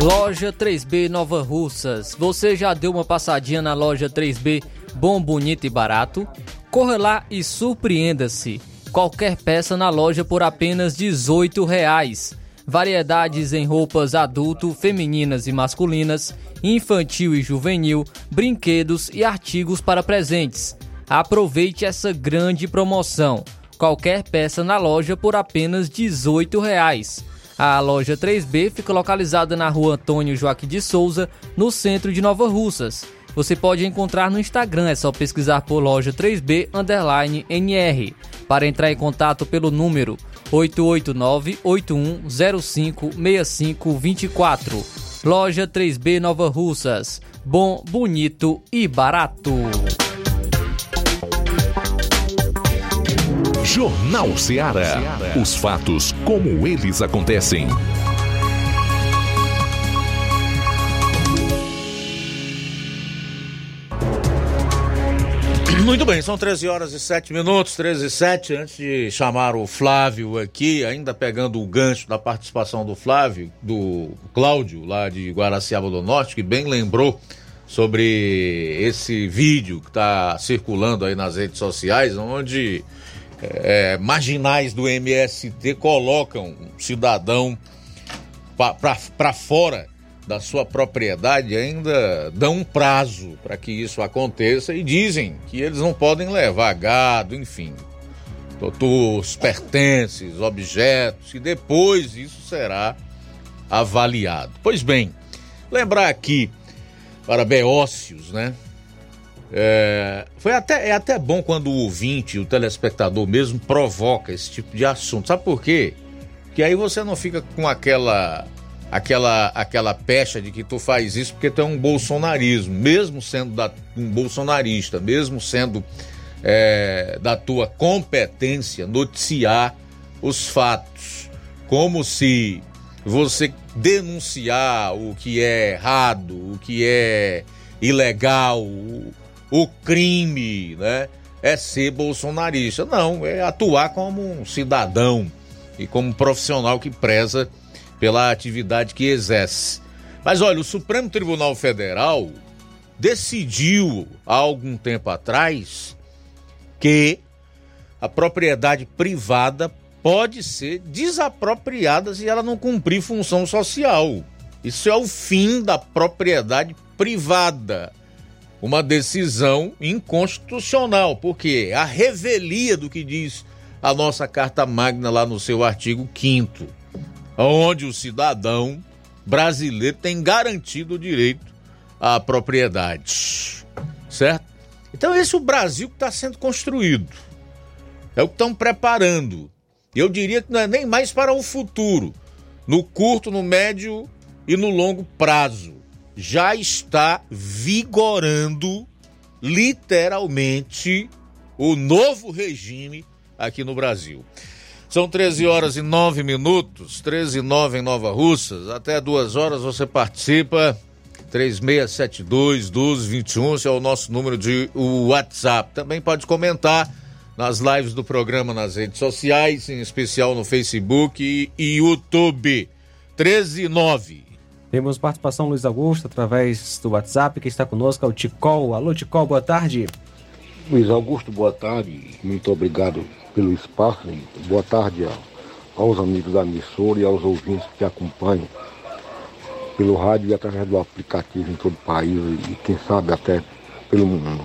Loja 3B Nova Russas. Você já deu uma passadinha na loja 3B Bom, Bonito e Barato? Corra lá e surpreenda-se. Qualquer peça na loja por apenas 18 reais. Variedades em roupas adulto, femininas e masculinas, infantil e juvenil, brinquedos e artigos para presentes. Aproveite essa grande promoção. Qualquer peça na loja por apenas 18 reais. A loja 3B fica localizada na rua Antônio Joaquim de Souza, no centro de Nova Russas. Você pode encontrar no Instagram, é só pesquisar por loja 3B underline NR. Para entrar em contato pelo número 889-8105-6524. Loja 3B Nova Russas. Bom, bonito e barato.
Jornal Ceará. Os fatos como eles acontecem.
Muito bem, são 13 horas e 7 minutos, 13 e 7. Antes de chamar o Flávio aqui, ainda pegando o gancho da participação do Flávio, do Cláudio, lá de Guaraciaba do Norte, que bem lembrou sobre esse vídeo que está circulando aí nas redes sociais, onde é, marginais do MST colocam um cidadão para fora da sua propriedade ainda dão um prazo para que isso aconteça e dizem que eles não podem levar gado, enfim, os pertences, objetos, e depois isso será avaliado. Pois bem, lembrar aqui para Beócios, né? É, foi até, é até bom quando o ouvinte, o telespectador mesmo, provoca esse tipo de assunto. Sabe por quê? Que aí você não fica com aquela aquela aquela pecha de que tu faz isso porque tu é um bolsonarismo, mesmo sendo da, um bolsonarista, mesmo sendo é, da tua competência noticiar os fatos, como se você denunciar o que é errado, o que é ilegal, o, o crime, né? É ser bolsonarista. Não, é atuar como um cidadão e como um profissional que preza pela atividade que exerce. Mas olha, o Supremo Tribunal Federal decidiu há algum tempo atrás que a propriedade privada pode ser desapropriada se ela não cumprir função social. Isso é o fim da propriedade privada. Uma decisão inconstitucional, porque a revelia do que diz a nossa Carta Magna lá no seu artigo 5 onde o cidadão brasileiro tem garantido o direito à propriedade. Certo? Então, esse é o Brasil que está sendo construído. É o que estão preparando. Eu diria que não é nem mais para o futuro. No curto, no médio e no longo prazo. Já está vigorando, literalmente, o novo regime aqui no Brasil. São 13 horas e 9 minutos, 13 e 9 em Nova Russas. Até duas horas você participa. 3672 1221, esse é o nosso número de WhatsApp. Também pode comentar nas lives do programa nas redes sociais, em especial no Facebook e YouTube. 13 e 9.
Temos participação Luiz Augusto através do WhatsApp, que está conosco é o Ticol. Alô, Ticol, boa tarde.
Luiz Augusto, boa tarde. Muito obrigado pelo espaço. Boa tarde aos amigos da emissora e aos ouvintes que acompanham pelo rádio e através do aplicativo em todo o país e quem sabe até pelo mundo.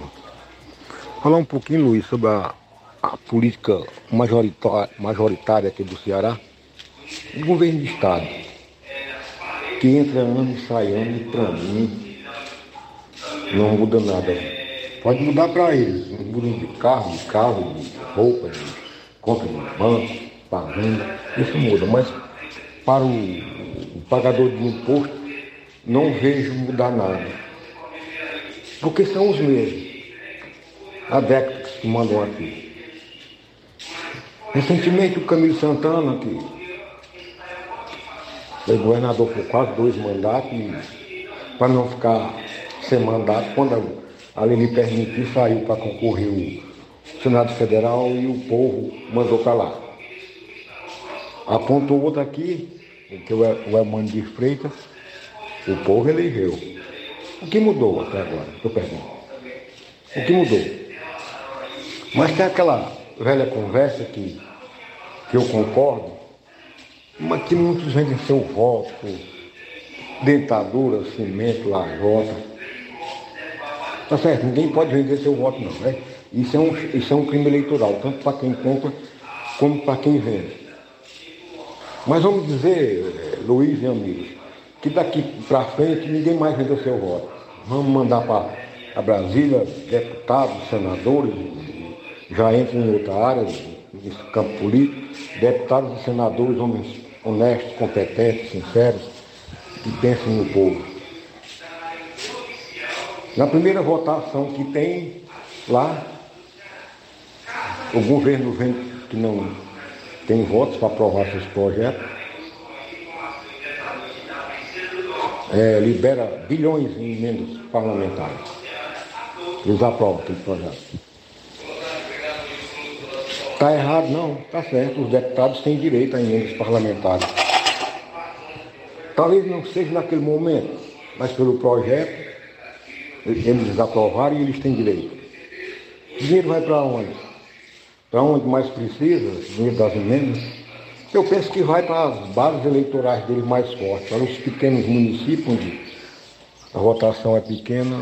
Falar um pouquinho, Luiz, sobre a, a política majoritária, majoritária aqui do Ceará, o governo do Estado, que entra ano e sai ano e para mim não muda nada. Pode mudar para eles, mudam de carro, de carro, de roupa, de conta no banco, pagando, isso muda. Mas para o, o pagador de imposto, não vejo mudar nada. Porque são os mesmos. Décadas que mandam aqui. Recentemente o Camilo Santana, que Foi governador por quase dois mandatos para não ficar sem mandato, quando a lhe permitiu, saiu para concorrer o Senado Federal e o povo mandou calar. Apontou outro aqui, que é o Emmanuel de Freitas, o povo elegeu. O que mudou até agora? Eu pergunto. O que mudou? Mas tem aquela velha conversa que, que eu concordo, mas que muitos vendem seu voto, dentadura, cimento, lajota. Tá certo, ninguém pode vender seu voto não, né? Isso é um, isso é um crime eleitoral, tanto para quem compra como para quem vende. Mas vamos dizer, eh, Luiz e amigos, que daqui para frente ninguém mais vendeu seu voto. Vamos mandar para Brasília deputados, senadores, já entram em outra área, nesse campo político, deputados e senadores, homens honestos, competentes, sinceros, que pensem no povo. Na primeira votação que tem lá, o governo vem que não tem votos para aprovar seus projetos, é, libera bilhões em emendas parlamentares. Eles aprovam aquele projeto. Está errado? Não, está certo. Os deputados têm direito a emendas parlamentares. Talvez não seja naquele momento, mas pelo projeto, eles aprovaram e eles têm direito. O dinheiro vai para onde? Para onde mais precisa, o dinheiro das emendas? Eu penso que vai para as bases eleitorais deles mais fortes, para os pequenos municípios onde a votação é pequena,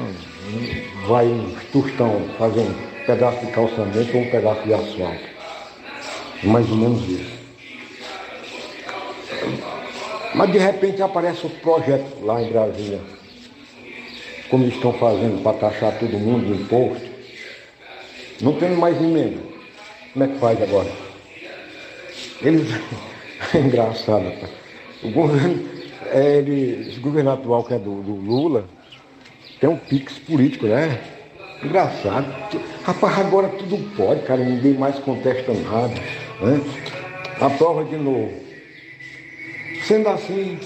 vai um tostão fazer um pedaço de calçamento ou um pedaço de asfalto. Mais ou menos isso. Mas de repente aparece outro projeto lá em Brasília, como estão fazendo para taxar todo mundo de imposto. Não tem mais emenda. Como é que faz agora? Eles. É engraçado, rapaz. O governo, é, ele, esse governo atual que é do, do Lula, tem um pix político, né? Engraçado. Rapaz, agora tudo pode, cara, ninguém mais contesta nada. Né? A prova de novo. Sendo assim,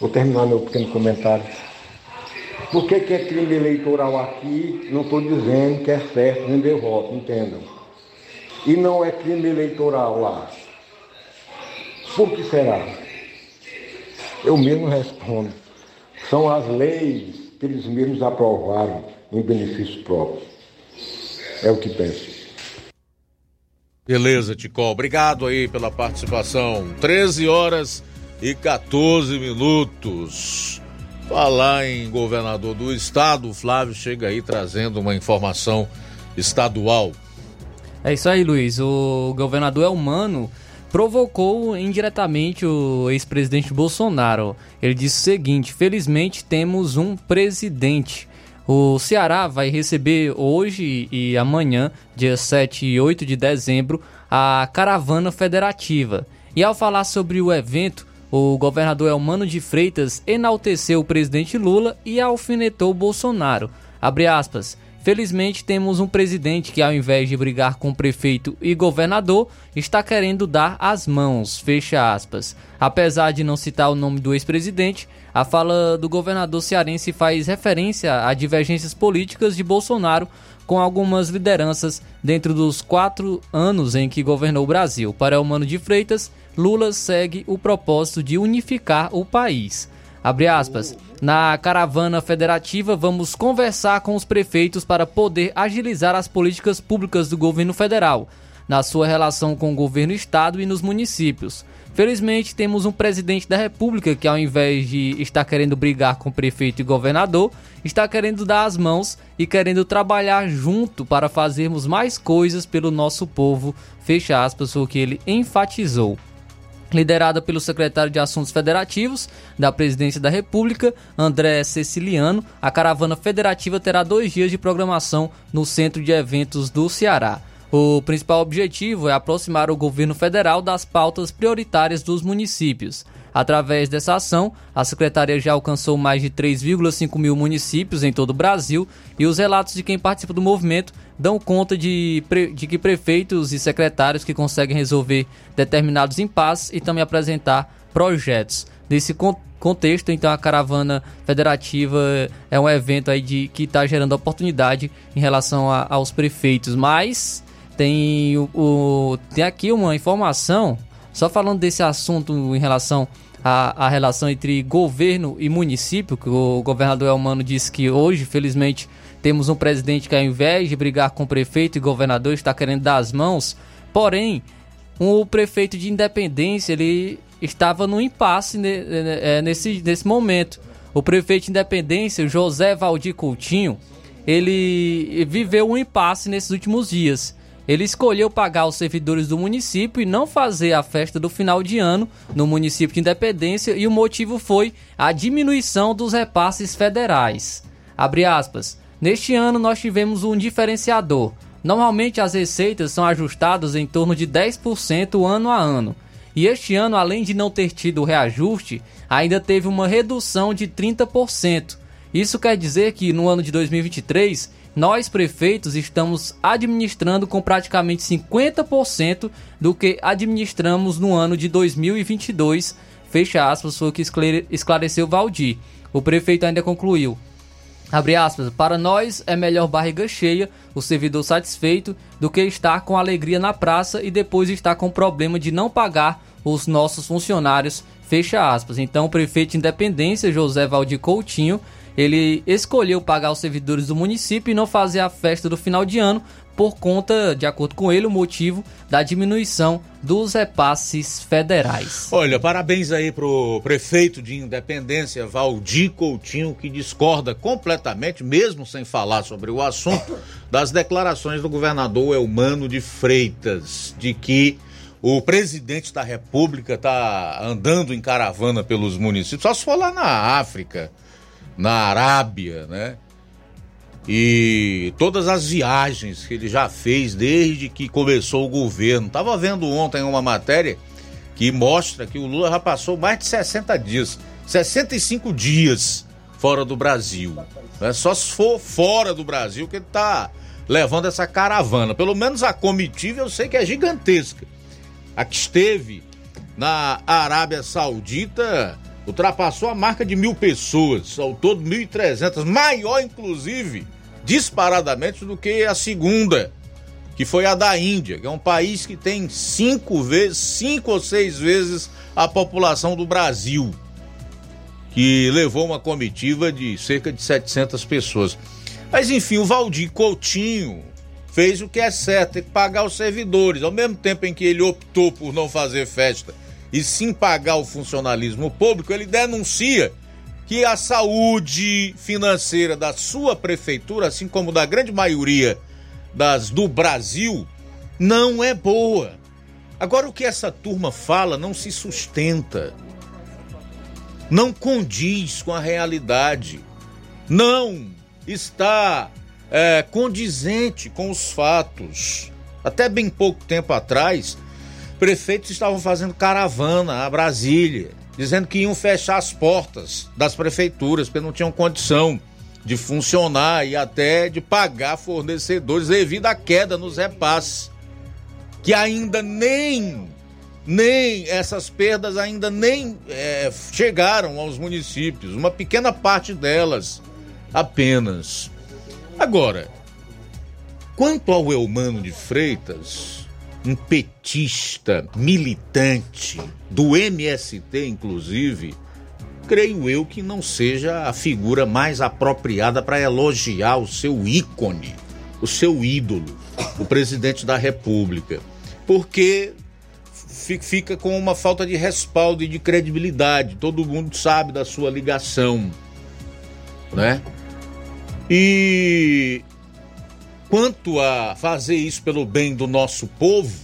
vou terminar meu pequeno comentário. Por que, que é crime eleitoral aqui? Não estou dizendo que é certo vender voto, entendam e não é crime eleitoral lá. Por que será? Eu mesmo respondo. São as leis que eles mesmos aprovaram em benefício próprio. É o que penso.
Beleza, Ticol. Obrigado aí pela participação. 13 horas e 14 minutos. Falar em governador do estado, o Flávio chega aí trazendo uma informação estadual.
É isso aí, Luiz. O governador Elmano provocou indiretamente o ex-presidente Bolsonaro. Ele disse o seguinte: felizmente temos um presidente. O Ceará vai receber hoje e amanhã, dia 7 e 8 de dezembro, a Caravana Federativa. E ao falar sobre o evento, o governador Elmano de Freitas enalteceu o presidente Lula e alfinetou Bolsonaro. Aspas. Felizmente temos um presidente que, ao invés de brigar com prefeito e governador, está querendo dar as mãos. Fecha aspas. Apesar de não citar o nome do ex-presidente, a fala do governador cearense faz referência a divergências políticas de Bolsonaro com algumas lideranças dentro dos quatro anos em que governou o Brasil. Para Humano de Freitas, Lula segue o propósito de unificar o país. Abre aspas. Na caravana federativa, vamos conversar com os prefeitos para poder agilizar as políticas públicas do governo federal, na sua relação com o governo estado e nos municípios. Felizmente, temos um presidente da República que, ao invés de estar querendo brigar com prefeito e governador, está querendo dar as mãos e querendo trabalhar junto para fazermos mais coisas pelo nosso povo. Fecha aspas, foi o que ele enfatizou liderada pelo secretário de Assuntos Federativos da Presidência da República, André Ceciliano. A caravana federativa terá dois dias de programação no Centro de Eventos do Ceará. O principal objetivo é aproximar o governo federal das pautas prioritárias dos municípios. Através dessa ação, a secretaria já alcançou mais de 3,5 mil municípios em todo o Brasil e os relatos de quem participa do movimento dão conta de, de que prefeitos e secretários que conseguem resolver determinados impasses e também apresentar projetos. Nesse contexto, então a caravana federativa é um evento aí de, que está gerando oportunidade em relação a, aos prefeitos, mas tem, o, o, tem aqui uma informação, só falando desse assunto em relação à, à relação entre governo e município, que o governador Elmano disse que hoje, felizmente, temos um presidente que ao invés de brigar com o prefeito e governador, está querendo dar as mãos, porém, o prefeito de Independência, ele estava no impasse é, nesse, nesse momento. O prefeito de Independência, José Valdir Coutinho, ele viveu um impasse nesses últimos dias. Ele escolheu pagar os servidores do município e não fazer a festa do final de ano no município de Independência e o motivo foi a diminuição dos repasses federais. Aspas. Neste ano nós tivemos um diferenciador. Normalmente as receitas são ajustadas em torno de 10% ano a ano. E este ano, além de não ter tido reajuste, ainda teve uma redução de 30%. Isso quer dizer que no ano de 2023, nós prefeitos estamos administrando com praticamente 50% do que administramos no ano de 2022. Fecha aspas, foi o que esclareceu Valdir. O prefeito ainda concluiu. Abre aspas, para nós é melhor barriga cheia, o servidor satisfeito, do que estar com alegria na praça e depois estar com problema de não pagar os nossos funcionários. Fecha aspas. Então, o prefeito de Independência, José Valdir Coutinho, ele escolheu pagar os servidores do município e não fazer a festa do final de ano por conta, de acordo com ele, o motivo da diminuição dos repasses federais.
Olha, parabéns aí pro prefeito de Independência, Valdir Coutinho, que discorda completamente, mesmo sem falar sobre o assunto, das declarações do governador Elmano de Freitas, de que o presidente da República está andando em caravana pelos municípios, só se for lá na África, na Arábia, né? e todas as viagens que ele já fez desde que começou o governo. Estava vendo ontem uma matéria que mostra que o Lula já passou mais de 60 dias, 65 dias fora do Brasil. É só se for fora do Brasil que ele está levando essa caravana. Pelo menos a comitiva eu sei que é gigantesca. A que esteve na Arábia Saudita ultrapassou a marca de mil pessoas, ao todo 1.300, maior inclusive disparadamente do que a segunda, que foi a da Índia, que é um país que tem cinco vezes, cinco ou seis vezes a população do Brasil, que levou uma comitiva de cerca de 700 pessoas. Mas enfim, o Valdir Coutinho fez o que é certo, tem que pagar os servidores. Ao mesmo tempo em que ele optou por não fazer festa e sim pagar o funcionalismo público, ele denuncia que a saúde financeira da sua prefeitura, assim como da grande maioria das do Brasil, não é boa. Agora, o que essa turma fala não se sustenta, não condiz com a realidade, não está é, condizente com os fatos. Até bem pouco tempo atrás, prefeitos estavam fazendo caravana a Brasília dizendo que iam fechar as portas das prefeituras, porque não tinham condição de funcionar e até de pagar fornecedores devido à queda nos repasses, que ainda nem nem essas perdas ainda nem é, chegaram aos municípios, uma pequena parte delas apenas. Agora, quanto ao Elmano de Freitas, um petista militante do MST, inclusive, creio eu que não seja a figura mais apropriada para elogiar o seu ícone, o seu ídolo, o presidente da República, porque fica com uma falta de respaldo e de credibilidade. Todo mundo sabe da sua ligação, né? E Quanto a fazer isso pelo bem do nosso povo,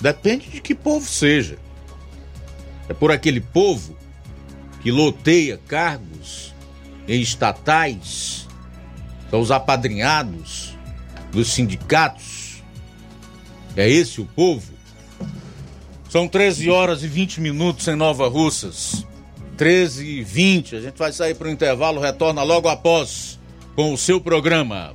depende de que povo seja. É por aquele povo que loteia cargos em estatais, são os apadrinhados dos sindicatos. É esse o povo? São 13 horas e 20 minutos em Nova Russas. 13 e 20. A gente vai sair para o intervalo, retorna logo após com o seu programa.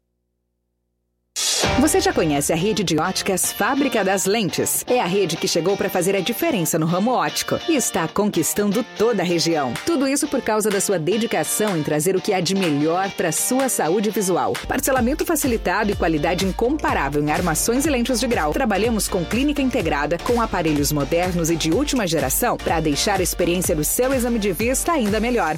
Você já conhece a rede de óticas Fábrica das Lentes? É a rede que chegou para fazer a diferença no ramo óptico e está conquistando toda a região. Tudo isso por causa da sua dedicação em trazer o que há de melhor para sua saúde visual. Parcelamento facilitado e qualidade incomparável em armações e lentes de grau. Trabalhamos com clínica integrada, com aparelhos modernos e de última geração para deixar a experiência do seu exame de vista ainda melhor.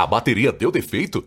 A bateria deu defeito?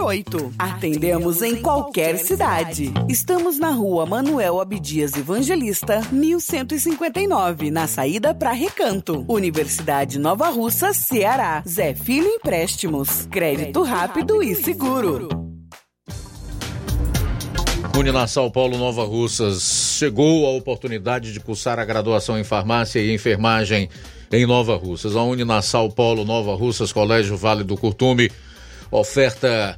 Atendemos em qualquer cidade. Estamos na rua Manuel Abdias Evangelista, 1159, na saída para Recanto. Universidade Nova Russa, Ceará. Zé Filho Empréstimos. Crédito rápido e seguro.
Uninasal Paulo Nova Russas chegou a oportunidade de cursar a graduação em farmácia e enfermagem em Nova Russas. A Uninasal Paulo Nova Russas, Colégio Vale do Curtume, oferta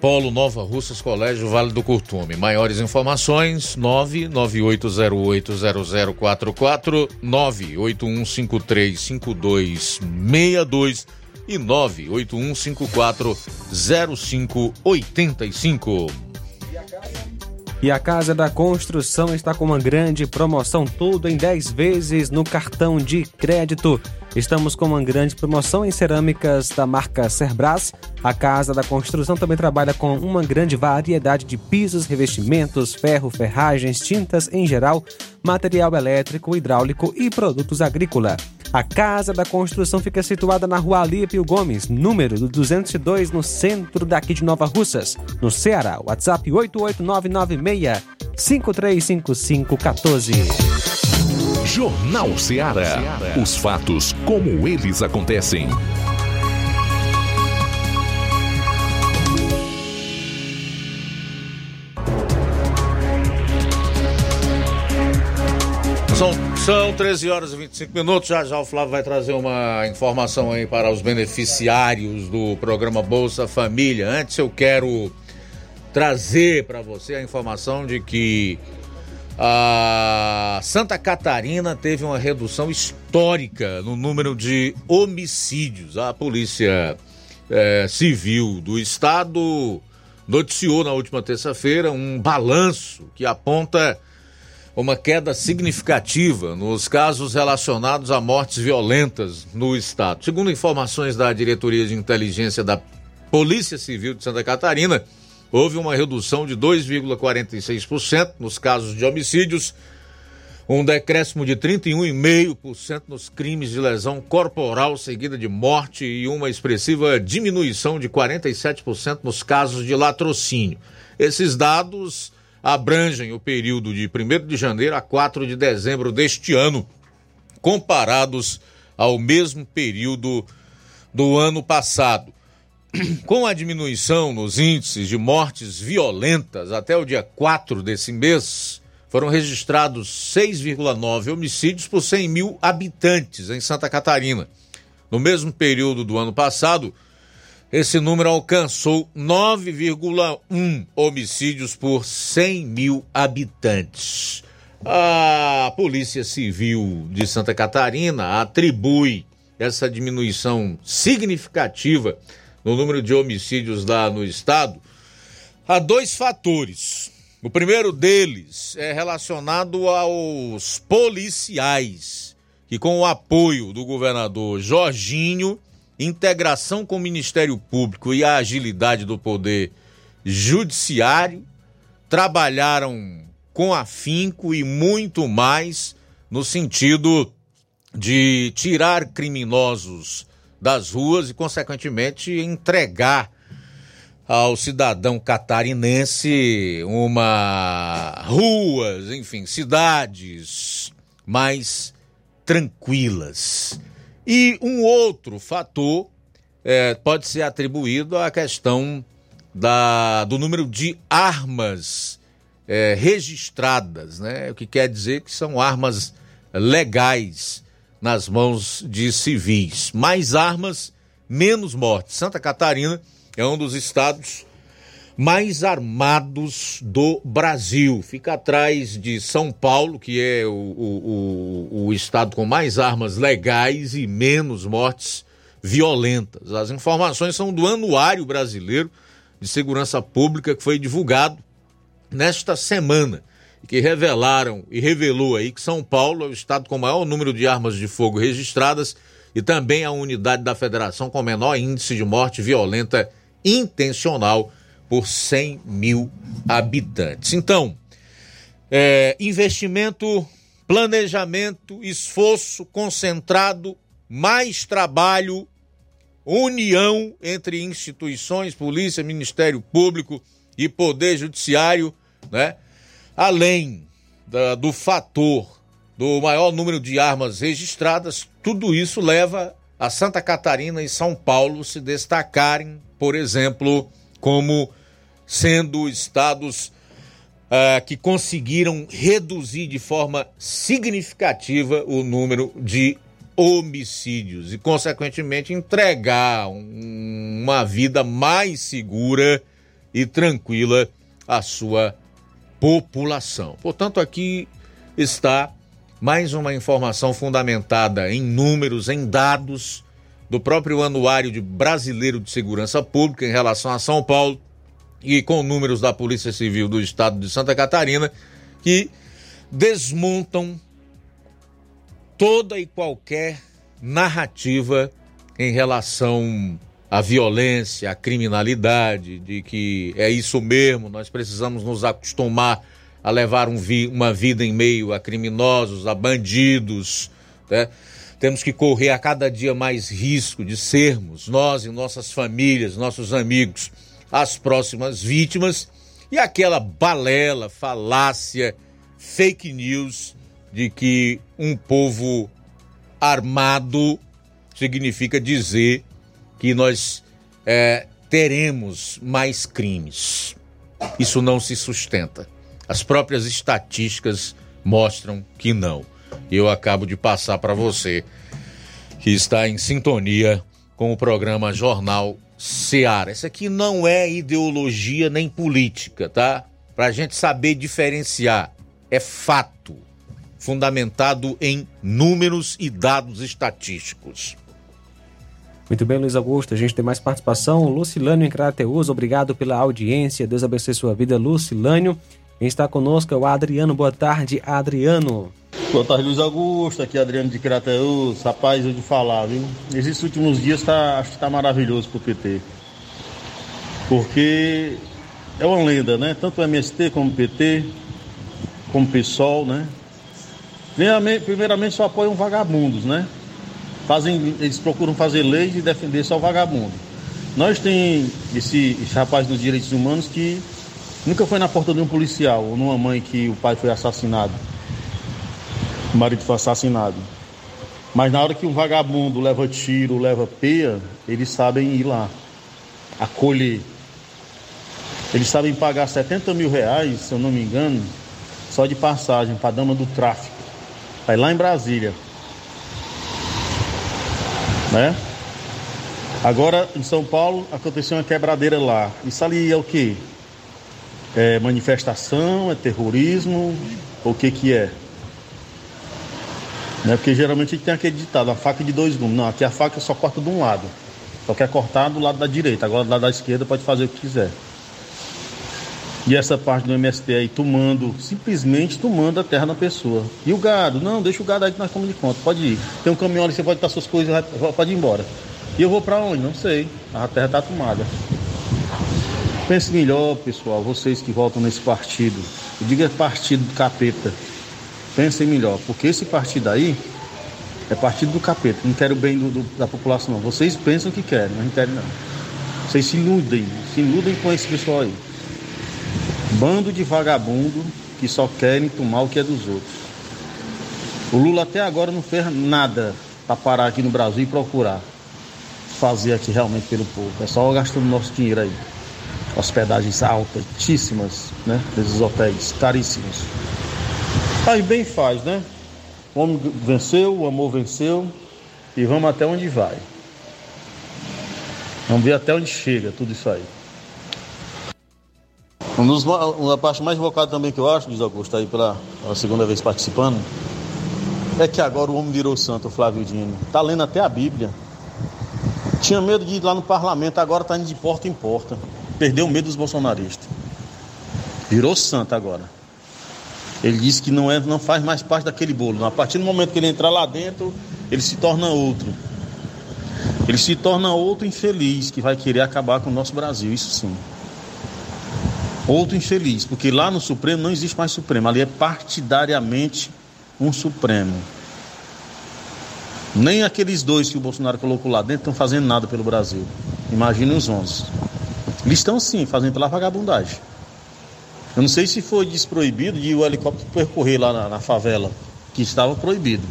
Polo Nova Russas, Colégio Vale do Curtume. Maiores informações: 991580044, 981535262 e 981540585.
E a Casa da Construção está com uma grande promoção, tudo em 10 vezes no cartão de crédito. Estamos com uma grande promoção em cerâmicas da marca Cerbras. A Casa da Construção também trabalha com uma grande variedade de pisos, revestimentos, ferro, ferragens, tintas em geral, material elétrico, hidráulico e produtos agrícola. A Casa da Construção fica situada na rua Alípio Gomes, número 202, no centro daqui de Nova Russas, no Ceará. WhatsApp 88996 535514.
Jornal Ceará. Os fatos como eles acontecem.
São, são 13 horas e 25 minutos. Já já o Flávio vai trazer uma informação aí para os beneficiários do programa Bolsa Família. Antes eu quero trazer para você a informação de que a Santa Catarina teve uma redução histórica no número de homicídios. A Polícia é, Civil do Estado noticiou na última terça-feira um balanço que aponta uma queda significativa nos casos relacionados a mortes violentas no estado. Segundo informações da Diretoria de Inteligência da Polícia Civil de Santa Catarina, houve uma redução de 2,46% nos casos de homicídios, um decréscimo de 31,5% nos crimes de lesão corporal seguida de morte e uma expressiva diminuição de 47% nos casos de latrocínio. Esses dados abrangem o período de 1 de janeiro a 4 de dezembro deste ano, comparados ao mesmo período do ano passado. Com a diminuição nos índices de mortes violentas até o dia 4 desse mês, foram registrados 6,9 homicídios por 100 mil habitantes em Santa Catarina. No mesmo período do ano passado, esse número alcançou 9,1 homicídios por 100 mil habitantes. A Polícia Civil de Santa Catarina atribui essa diminuição significativa no número de homicídios lá no estado a dois fatores. O primeiro deles é relacionado aos policiais, que com o apoio do governador Jorginho integração com o Ministério Público e a agilidade do poder judiciário, trabalharam com afinco e muito mais no sentido de tirar criminosos das ruas e, consequentemente, entregar ao cidadão catarinense uma ruas, enfim, cidades mais tranquilas. E um outro fator é, pode ser atribuído à questão da, do número de armas é, registradas, né? o que quer dizer que são armas legais nas mãos de civis. Mais armas, menos mortes. Santa Catarina é um dos estados mais armados do Brasil. Fica atrás de São Paulo, que é o, o, o, estado com mais armas legais e menos mortes violentas. As informações são do Anuário Brasileiro de Segurança Pública, que foi divulgado nesta semana, que revelaram e revelou aí que São Paulo é o estado com maior número de armas de fogo registradas e também a unidade da federação com menor índice de morte violenta intencional por 100 mil habitantes. Então, é, investimento, planejamento, esforço concentrado, mais trabalho, união entre instituições, polícia, Ministério Público e Poder Judiciário, né? Além da, do fator do maior número de armas registradas, tudo isso leva a Santa Catarina e São Paulo se destacarem, por exemplo, como sendo estados uh, que conseguiram reduzir de forma significativa o número de homicídios e, consequentemente, entregar um, uma vida mais segura e tranquila à sua população. Portanto, aqui está mais uma informação fundamentada em números, em dados do próprio Anuário de Brasileiro de Segurança Pública em relação a São Paulo e com números da Polícia Civil do Estado de Santa Catarina que desmontam toda e qualquer narrativa em relação à violência, à criminalidade, de que é isso mesmo, nós precisamos nos acostumar a levar um vi uma vida em meio a criminosos, a bandidos, né? Temos que correr a cada dia mais risco de sermos, nós e nossas famílias, nossos amigos, as próximas vítimas e aquela balela, falácia, fake news de que um povo armado significa dizer que nós é, teremos mais crimes. Isso não se sustenta. As próprias estatísticas mostram que não. Eu acabo de passar para você que está em sintonia com o programa Jornal Seara. Isso aqui não é ideologia nem política, tá? Para a gente saber diferenciar. É fato, fundamentado em números e dados estatísticos.
Muito bem, Luiz Augusto. A gente tem mais participação. Lucilânio em Crateus, obrigado pela audiência. Deus abençoe sua vida, Lucilânio. Quem está conosco é o Adriano. Boa tarde, Adriano.
Boa tarde, Luiz Augusto. Aqui é Adriano de Crateus. Rapaz, eu de falar, viu? Esses últimos dias tá, acho que está maravilhoso pro PT. Porque é uma lenda, né? Tanto o MST como o PT, como o PSOL, né? Primeiramente, primeiramente só apoiam vagabundos, né? Fazem, eles procuram fazer leis e defender só o vagabundo. Nós tem esse, esse rapaz dos direitos humanos que nunca foi na porta de um policial ou numa mãe que o pai foi assassinado, o marido foi assassinado. Mas na hora que um vagabundo leva tiro, leva peia, eles sabem ir lá, acolher. Eles sabem pagar 70 mil reais, se eu não me engano, só de passagem para a dama do tráfico. Vai lá em Brasília né? Agora, em São Paulo, aconteceu uma quebradeira lá. Isso ali é o quê? É manifestação, é terrorismo, o que que é? Né? Porque geralmente a gente tem aquele ditado, a faca de dois gumes. Não, aqui a faca só corta de um lado. Só quer cortar do lado da direita. Agora do lado da esquerda pode fazer o que quiser. E essa parte do MST aí tomando, simplesmente tomando a terra da pessoa. E o gado? Não, deixa o gado aí que nós estamos de conta, pode ir. Tem um caminhão ali, você pode estar suas coisas, pode ir embora. E eu vou para onde? Não sei. A terra está tomada. Pense melhor, pessoal, vocês que votam nesse partido. Eu digo é partido do capeta. Pensem melhor, porque esse partido aí é partido do capeta. Não quero o bem do, do, da população, não. Vocês pensam que querem, não querem, não. Vocês se iludem, se iludem com esse pessoal aí. Bando de vagabundo que só querem tomar o que é dos outros. O Lula até agora não fez nada para parar aqui no Brasil e procurar fazer aqui realmente pelo povo. É só gastando nosso dinheiro aí. Hospedagens altíssimas, né? Desses hotéis caríssimos. Aí bem faz, né? O homem venceu, o amor venceu e vamos até onde vai. Vamos ver até onde chega tudo isso aí. Um dos, uma parte mais invocada também que eu acho, Luiz Augusto, aí pela, pela, segunda vez participando, é que agora o homem virou santo, o Flávio Dino. Tá lendo até a Bíblia. Tinha medo de ir lá no parlamento, agora tá indo de porta em porta. Perdeu o medo dos bolsonaristas. Virou santo agora. Ele disse que não, é, não faz mais parte daquele bolo. A partir do momento que ele entrar lá dentro, ele se torna outro. Ele se torna outro infeliz que vai querer acabar com o nosso Brasil, isso sim. Outro infeliz, porque lá no Supremo não existe mais Supremo, ali é partidariamente um Supremo. Nem aqueles dois que o Bolsonaro colocou lá dentro estão fazendo nada pelo Brasil. Imagine os 11. Eles estão sim fazendo pela vagabundagem. Eu não sei se foi desproibido de o helicóptero percorrer lá na, na favela, que estava proibido.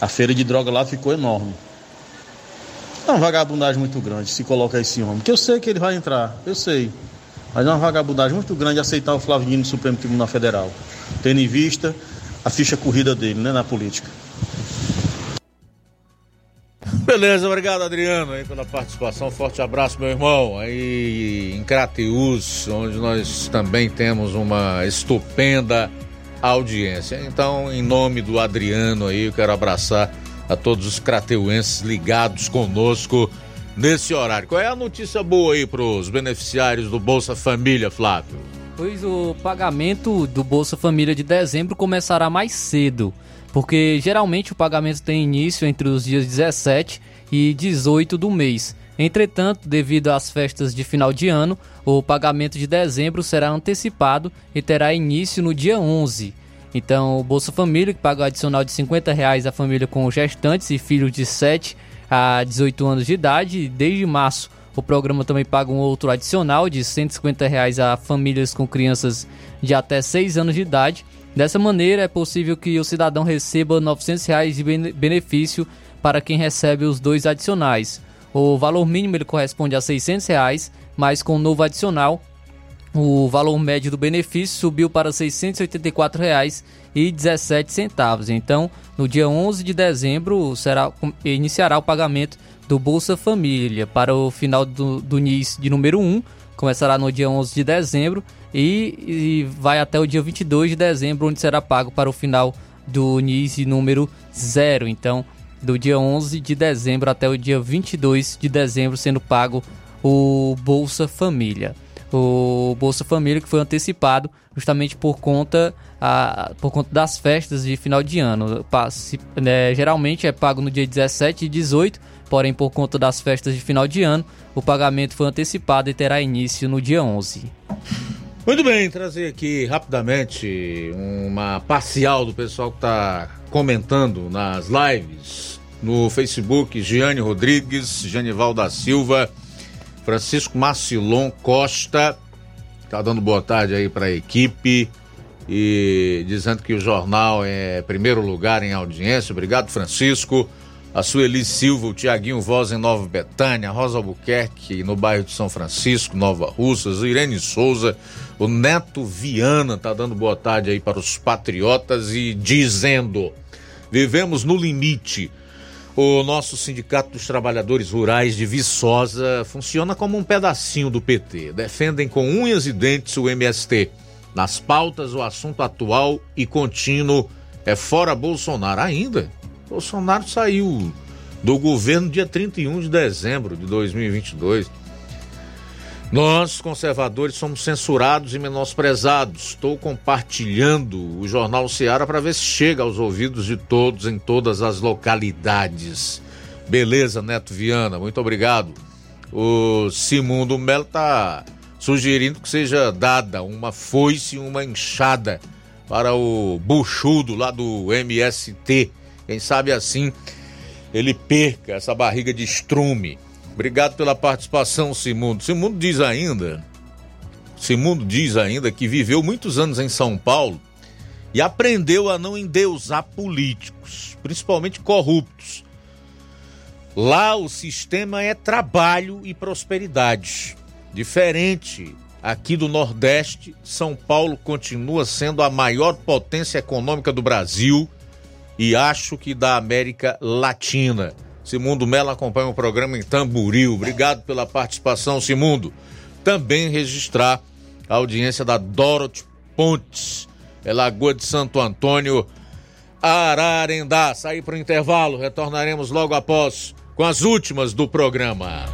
A feira de droga lá ficou enorme. É uma vagabundagem muito grande se coloca esse homem. Que eu sei que ele vai entrar, eu sei. Mas é uma vagabundagem muito grande aceitar o Flávio Dino no Supremo Tribunal Federal, tendo em vista a ficha corrida dele né, na política.
Beleza, obrigado Adriano aí pela participação. Forte abraço, meu irmão. Aí em Crateus, onde nós também temos uma estupenda audiência. Então, em nome do Adriano aí, eu quero abraçar a todos os crateuenses ligados conosco nesse horário. Qual é a notícia boa aí para os beneficiários do Bolsa Família, Flávio?
Pois o pagamento do Bolsa Família de dezembro começará mais cedo, porque geralmente o pagamento tem início entre os dias 17 e 18 do mês. Entretanto, devido às festas de final de ano, o pagamento de dezembro será antecipado e terá início no dia 11. Então, o Bolsa Família, que paga o adicional de 50 reais à família com gestantes e filhos de 7 a 18 anos de idade. Desde março, o programa também paga um outro adicional de 150 reais a famílias com crianças de até 6 anos de idade. Dessa maneira, é possível que o cidadão receba 900 reais de benefício para quem recebe os dois adicionais. O valor mínimo ele corresponde a 600 reais, mas com o novo adicional o valor médio do benefício subiu para R$ 684,17. Então, no dia 11 de dezembro, será, iniciará o pagamento do Bolsa Família para o final do, do NIS de número 1, começará no dia 11 de dezembro e, e vai até o dia 22 de dezembro, onde será pago para o final do NIS número 0. Então, do dia 11 de dezembro até o dia 22 de dezembro, sendo pago o Bolsa Família o Bolsa Família, que foi antecipado justamente por conta, a, por conta das festas de final de ano. Né, geralmente é pago no dia 17 e 18, porém por conta das festas de final de ano, o pagamento foi antecipado e terá início no dia 11.
Muito bem, trazer aqui rapidamente uma parcial do pessoal que está comentando nas lives no Facebook, Giane Rodrigues, Janival da Silva, Francisco Marcilon Costa tá dando boa tarde aí para a equipe e dizendo que o jornal é primeiro lugar em audiência. Obrigado, Francisco. A Sueli Silva, o Tiaguinho Voz em Nova Betânia, Rosa Albuquerque no bairro de São Francisco, Nova Russas, Irene Souza, o Neto Viana tá dando boa tarde aí para os patriotas e dizendo: vivemos no limite o nosso Sindicato dos Trabalhadores Rurais de Viçosa funciona como um pedacinho do PT. Defendem com unhas e dentes o MST. Nas pautas, o assunto atual e contínuo é fora Bolsonaro. Ainda? Bolsonaro saiu do governo dia 31 de dezembro de 2022. Nós, conservadores, somos censurados e menosprezados. Estou compartilhando o Jornal Seara para ver se chega aos ouvidos de todos em todas as localidades. Beleza, Neto Viana, muito obrigado. O Simundo Melo está sugerindo que seja dada uma foice e uma enxada para o buchudo lá do MST. Quem sabe assim ele perca essa barriga de estrume. Obrigado pela participação, Simundo. Simundo diz ainda, Simundo diz ainda que viveu muitos anos em São Paulo e aprendeu a não endeusar políticos, principalmente corruptos. Lá o sistema é trabalho e prosperidade. Diferente aqui do Nordeste, São Paulo continua sendo a maior potência econômica do Brasil e acho que da América Latina. Simundo Mello acompanha o programa em Tamburil. Obrigado pela participação, Simundo. Também registrar a audiência da Dorothy Pontes, é Lagoa de Santo Antônio, Ararendá. Sair para o intervalo, retornaremos logo após com as últimas do programa.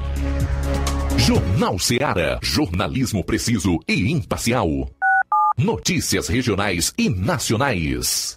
Jornal Seara. Jornalismo preciso e imparcial. Notícias regionais e nacionais.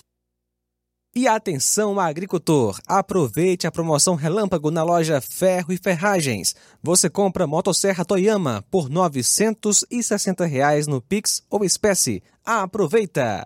E atenção agricultor, aproveite a promoção Relâmpago na loja Ferro e Ferragens. Você compra motosserra Toyama por 960 reais no Pix ou espécie. Aproveita!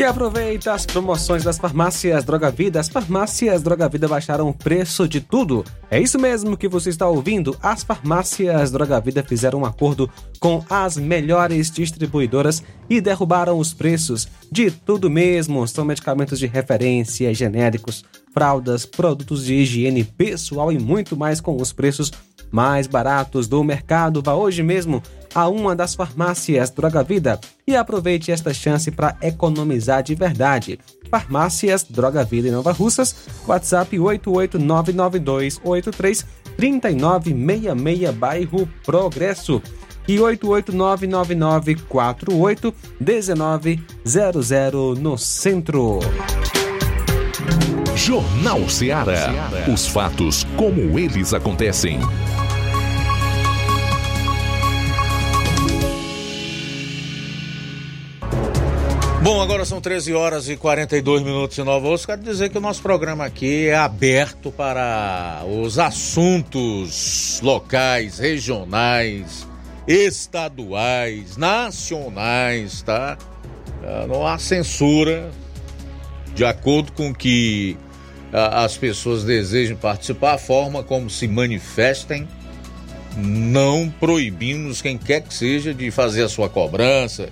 E aproveita as promoções das farmácias Droga Vida. As farmácias Droga Vida baixaram o preço de tudo. É isso mesmo que você está ouvindo. As farmácias Droga Vida fizeram um acordo com as melhores distribuidoras e derrubaram os preços de tudo mesmo. São medicamentos de referência, genéricos, fraldas, produtos de higiene pessoal e muito mais com os preços mais baratos do mercado. Vá hoje mesmo a uma das farmácias Droga Vida e aproveite esta chance para economizar de verdade. Farmácias Droga Vida em Nova Russas, WhatsApp 88992833966, bairro Progresso e 88999481900 no centro.
Jornal Ceará. Os fatos como eles acontecem.
Bom, agora são 13 horas e 42 minutos em Nova Osso. Quero dizer que o nosso programa aqui é aberto para os assuntos locais, regionais, estaduais, nacionais, tá? Ah, Não há censura de acordo com que ah, as pessoas desejem participar, a forma como se manifestem. Não proibimos quem quer que seja de fazer a sua cobrança,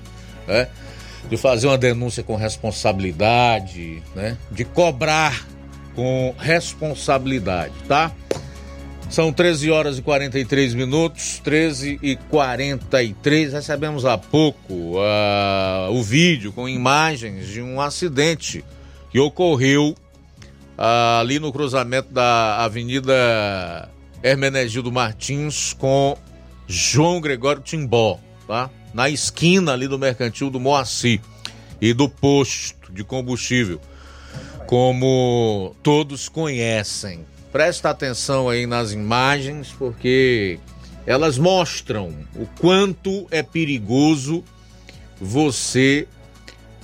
né? De fazer uma denúncia com responsabilidade, né? De cobrar com responsabilidade, tá? São 13 horas e 43 minutos, 13 e 43. Recebemos há pouco ah, o vídeo com imagens de um acidente que ocorreu ah, ali no cruzamento da Avenida Hermenegildo Martins com João Gregório Timbó, tá? Na esquina ali do Mercantil do Moacir e do posto de combustível, como todos conhecem. Presta atenção aí nas imagens, porque elas mostram o quanto é perigoso você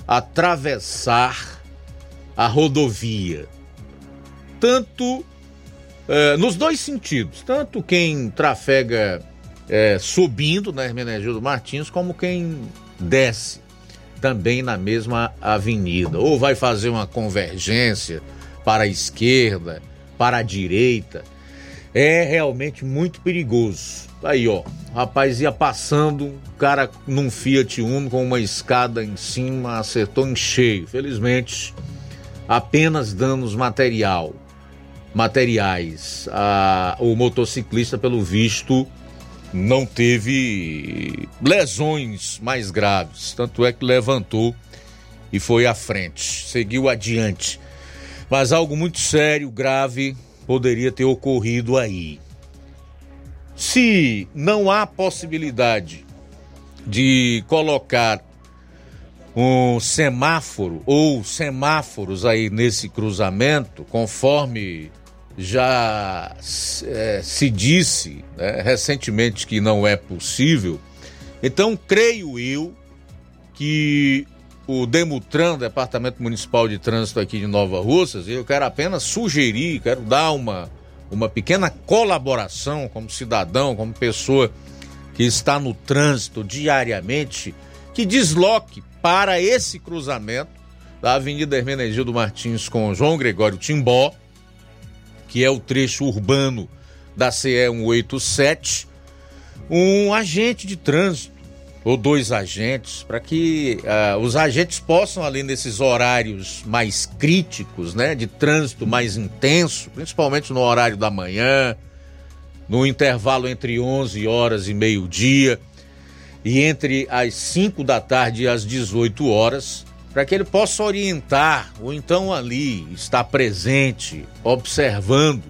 atravessar a rodovia. Tanto eh, nos dois sentidos, tanto quem trafega eh, subindo na Hermenegildo Martins, como quem desce também na mesma avenida. Ou vai fazer uma convergência para a esquerda, para a direita. É realmente muito perigoso. Aí, ó, rapaz ia passando, o cara num Fiat Uno com uma escada em cima, acertou em cheio. Felizmente, apenas danos material, materiais. Ah, o motociclista, pelo visto, não teve lesões mais graves, tanto é que levantou e foi à frente, seguiu adiante. Mas algo muito sério, grave, poderia ter ocorrido aí. Se não há possibilidade de colocar um semáforo ou semáforos aí nesse cruzamento, conforme já eh, se disse né, recentemente que não é possível, então creio eu que o Demutran, Departamento Municipal de Trânsito aqui de Nova Russas, eu quero apenas sugerir, quero dar uma, uma pequena colaboração como cidadão, como pessoa que está no trânsito diariamente, que desloque para esse cruzamento da Avenida Hermenegildo Martins com João Gregório Timbó, que é o trecho urbano da CE 187, um agente de trânsito ou dois agentes, para que uh, os agentes possam ali nesses horários mais críticos, né, de trânsito mais intenso, principalmente no horário da manhã, no intervalo entre 11 horas e meio-dia e entre as 5 da tarde e as 18 horas, para que ele possa orientar ou então ali estar presente, observando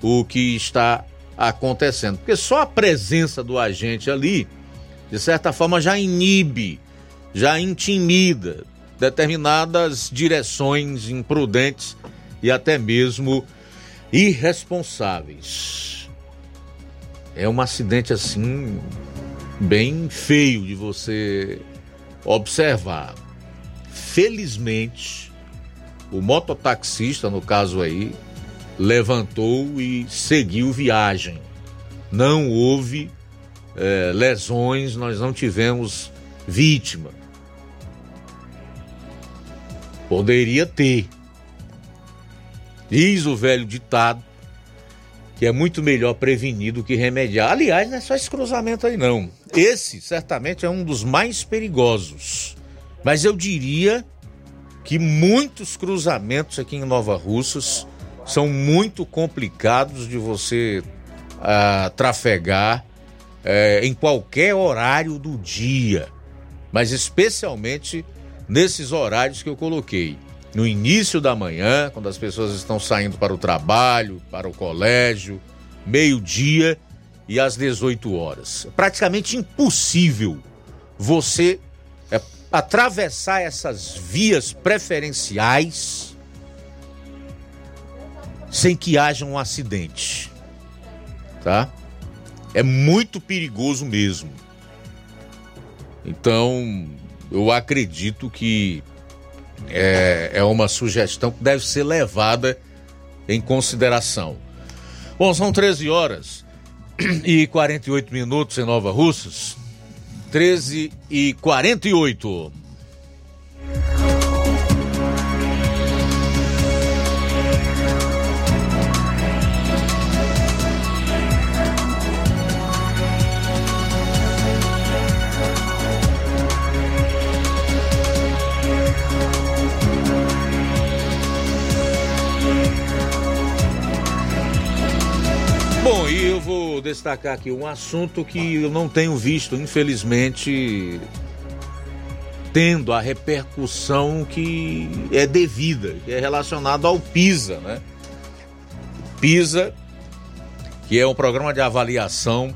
o que está acontecendo. Porque só a presença do agente ali de certa forma já inibe, já intimida determinadas direções imprudentes e até mesmo irresponsáveis. É um acidente assim bem feio de você observar. Felizmente, o mototaxista, no caso aí, levantou e seguiu viagem. Não houve é, lesões, nós não tivemos vítima. Poderia ter. Diz o velho ditado que é muito melhor prevenir do que remediar. Aliás, não é só esse cruzamento aí, não. Esse certamente é um dos mais perigosos. Mas eu diria que muitos cruzamentos aqui em Nova Russas são muito complicados de você uh, trafegar é, em qualquer horário do dia, mas especialmente nesses horários que eu coloquei. No início da manhã, quando as pessoas estão saindo para o trabalho, para o colégio, meio-dia e às 18 horas. Praticamente impossível você atravessar essas vias preferenciais sem que haja um acidente. Tá? é muito perigoso mesmo. Então, eu acredito que é, é uma sugestão que deve ser levada em consideração. Bom, são 13 horas e 48 minutos em Nova Russas. 13 e 48. Vou destacar aqui um assunto que eu não tenho visto, infelizmente, tendo a repercussão que é devida, que é relacionado ao PISA, né? PISA, que é um programa de avaliação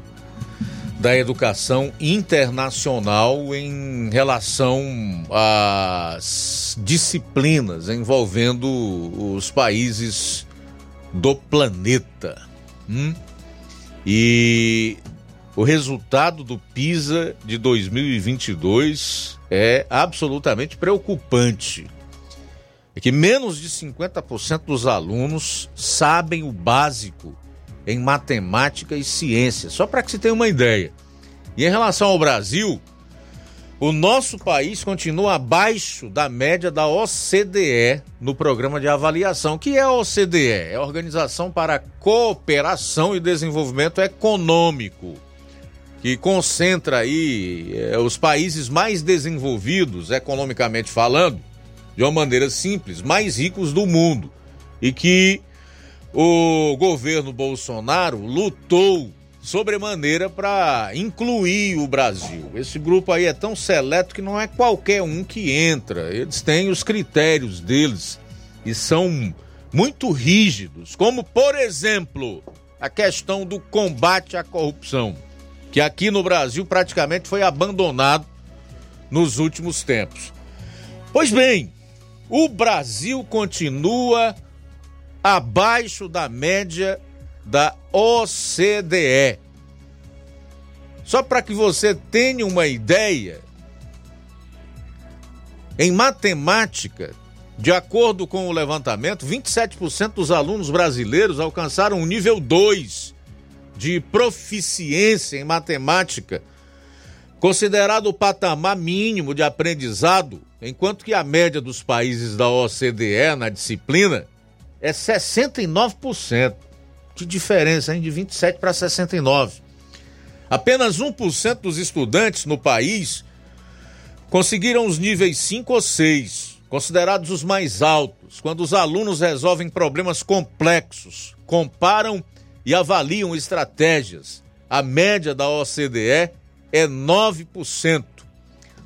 da educação internacional em relação às disciplinas envolvendo os países do planeta. Hum? E o resultado do PISA de 2022 é absolutamente preocupante. É que menos de 50% dos alunos sabem o básico em matemática e ciência, só para que se tenha uma ideia. E em relação ao Brasil, o nosso país continua abaixo da média da OCDE no programa de avaliação. O que é a OCDE? É a Organização para a Cooperação e Desenvolvimento Econômico, que concentra aí é, os países mais desenvolvidos, economicamente falando, de uma maneira simples, mais ricos do mundo. E que o governo Bolsonaro lutou sobremaneira para incluir o Brasil. Esse grupo aí é tão seleto que não é qualquer um que entra. Eles têm os critérios deles e são muito rígidos, como por exemplo, a questão do combate à corrupção, que aqui no Brasil praticamente foi abandonado nos últimos tempos. Pois bem, o Brasil continua abaixo da média da OCDE. Só para que você tenha uma ideia, em matemática, de acordo com o levantamento, 27% dos alunos brasileiros alcançaram o nível 2 de proficiência em matemática, considerado o patamar mínimo de aprendizado, enquanto que a média dos países da OCDE na disciplina é 69%. Que diferença, hein? De 27 para 69. Apenas 1% dos estudantes no país conseguiram os níveis 5 ou 6, considerados os mais altos, quando os alunos resolvem problemas complexos, comparam e avaliam estratégias. A média da OCDE é 9%.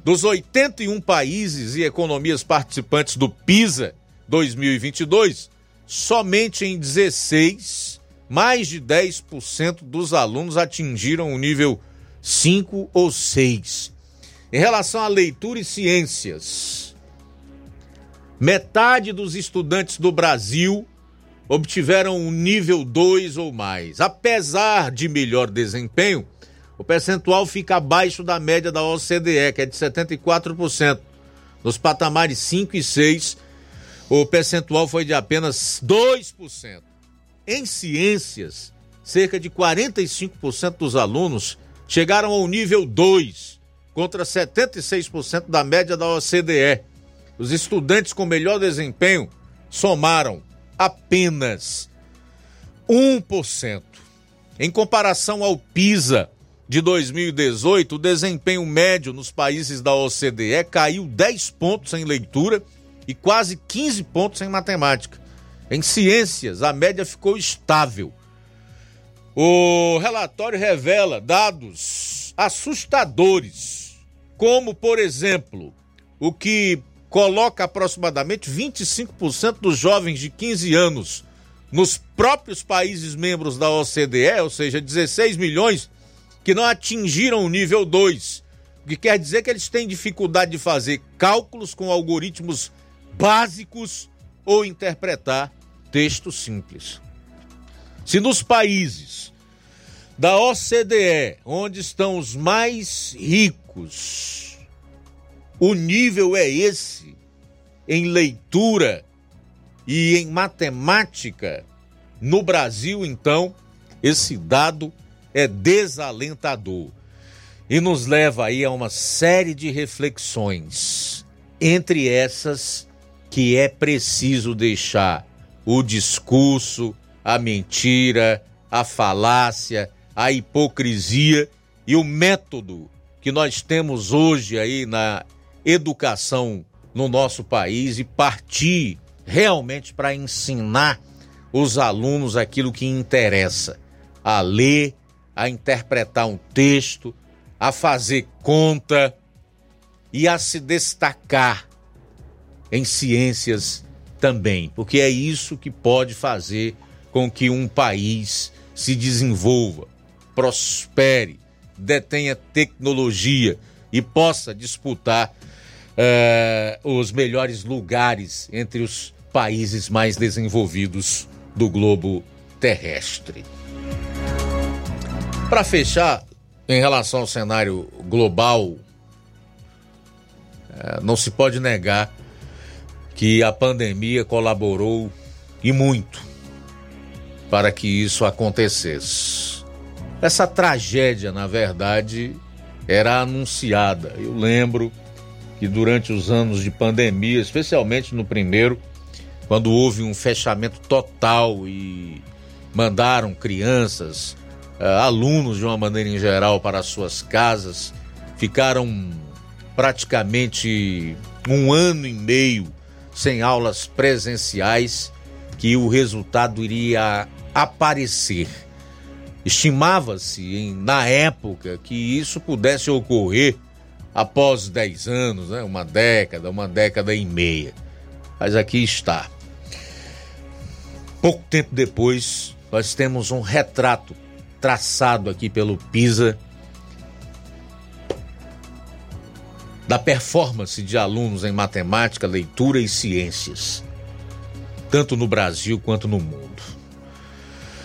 Dos 81 países e economias participantes do PISA 2022, somente em 16, mais de 10% dos alunos atingiram o nível 5 ou 6. Em relação à leitura e ciências, metade dos estudantes do Brasil obtiveram um nível 2 ou mais. Apesar de melhor desempenho, o percentual fica abaixo da média da OCDE, que é de 74%. Nos patamares 5 e 6, o percentual foi de apenas 2%. Em ciências, cerca de 45% dos alunos chegaram ao nível 2, contra 76% da média da OCDE. Os estudantes com melhor desempenho somaram apenas 1%. Em comparação ao PISA de 2018, o desempenho médio nos países da OCDE caiu 10 pontos em leitura e quase 15 pontos em matemática. Em ciências, a média ficou estável. O relatório revela dados assustadores, como, por exemplo, o que coloca aproximadamente 25% dos jovens de 15 anos nos próprios países membros da OCDE, ou seja, 16 milhões, que não atingiram o nível 2, o que quer dizer que eles têm dificuldade de fazer cálculos com algoritmos básicos ou interpretar texto simples. Se nos países da OCDE, onde estão os mais ricos, o nível é esse em leitura e em matemática, no Brasil, então, esse dado é desalentador e nos leva aí a uma série de reflexões. Entre essas, que é preciso deixar o discurso, a mentira, a falácia, a hipocrisia e o método que nós temos hoje aí na educação no nosso país e partir realmente para ensinar os alunos aquilo que interessa, a ler, a interpretar um texto, a fazer conta e a se destacar em ciências também, porque é isso que pode fazer com que um país se desenvolva, prospere, detenha tecnologia e possa disputar uh, os melhores lugares entre os países mais desenvolvidos do globo terrestre. Para fechar, em relação ao cenário global, uh, não se pode negar que a pandemia colaborou e muito para que isso acontecesse. Essa tragédia, na verdade, era anunciada. Eu lembro que durante os anos de pandemia, especialmente no primeiro, quando houve um fechamento total e mandaram crianças, eh, alunos de uma maneira em geral para suas casas, ficaram praticamente um ano e meio sem aulas presenciais, que o resultado iria aparecer. Estimava-se na época que isso pudesse ocorrer após 10 anos, né? uma década, uma década e meia. Mas aqui está. Pouco tempo depois, nós temos um retrato traçado aqui pelo PISA da performance de alunos em matemática, leitura e ciências, tanto no Brasil quanto no mundo.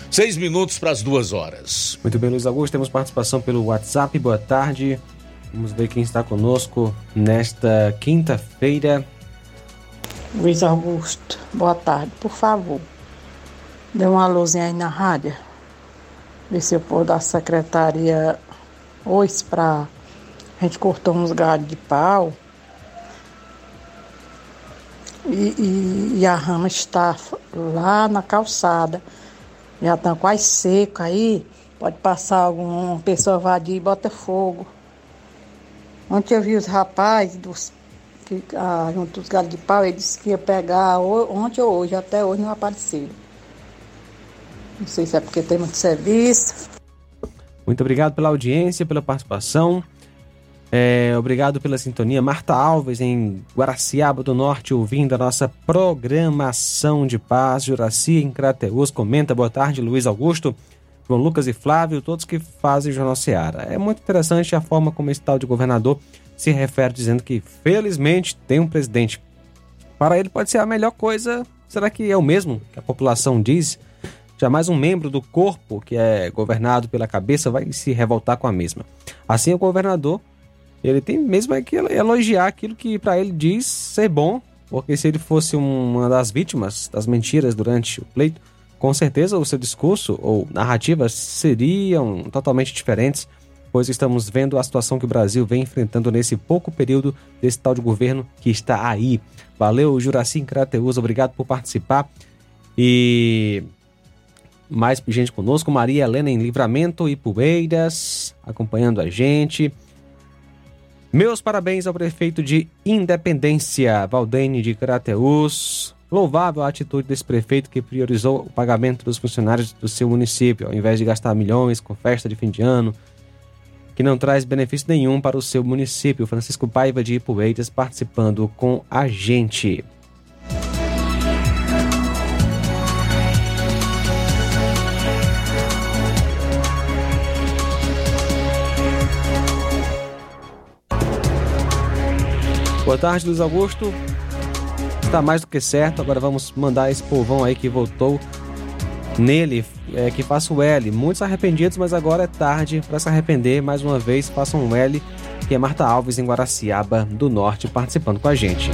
Seis minutos para as duas horas.
Muito bem, Luiz Augusto, temos participação pelo WhatsApp. Boa tarde. Vamos ver quem está conosco nesta quinta-feira.
Luiz Augusto, boa tarde. Por favor, dê uma luzinha aí na rádio. Vê se eu pôr da secretaria hoje para a gente cortou uns galhos de pau e, e, e a rama está lá na calçada. Já está quase seco aí. Pode passar alguma pessoa vadia e bota fogo. Ontem eu vi os rapazes dos, que, ah, junto dos galhos de pau, eles disseram que ia pegar ontem ou hoje, até hoje não apareceram. Não sei se é porque tem muito serviço.
Muito obrigado pela audiência, pela participação. É, obrigado pela sintonia. Marta Alves, em Guaraciaba do Norte, ouvindo a nossa programação de paz. Juraci, em Crateus, comenta. Boa tarde, Luiz Augusto, João Lucas e Flávio, todos que fazem Jornal Seara. É muito interessante a forma como esse tal de governador se refere, dizendo que, felizmente, tem um presidente. Para ele pode ser a melhor coisa. Será que é o mesmo que a população diz? Jamais um membro do corpo que é governado pela cabeça vai se revoltar com a mesma. Assim, o governador ele tem mesmo é que elogiar aquilo que para ele diz ser bom, porque se ele fosse uma das vítimas das mentiras durante o pleito, com certeza o seu discurso ou narrativas seriam totalmente diferentes, pois estamos vendo a situação que o Brasil vem enfrentando nesse pouco período desse tal de governo que está aí. Valeu, Juraci Crateus, obrigado por participar. E mais gente conosco, Maria Helena em Livramento e Poeiras, acompanhando a gente. Meus parabéns ao prefeito de Independência, Valdene de Crateus. Louvável a atitude desse prefeito que priorizou o pagamento dos funcionários do seu município, ao invés de gastar milhões com festa de fim de ano, que não traz benefício nenhum para o seu município. Francisco Paiva de Ipueiras participando com a gente. Boa tarde, Luiz Augusto. Está mais do que certo. Agora vamos mandar esse povão aí que votou nele, é, que faça o L. Muitos arrependidos, mas agora é tarde para se arrepender. Mais uma vez, façam um L, que é Marta Alves em Guaraciaba do Norte, participando com a gente.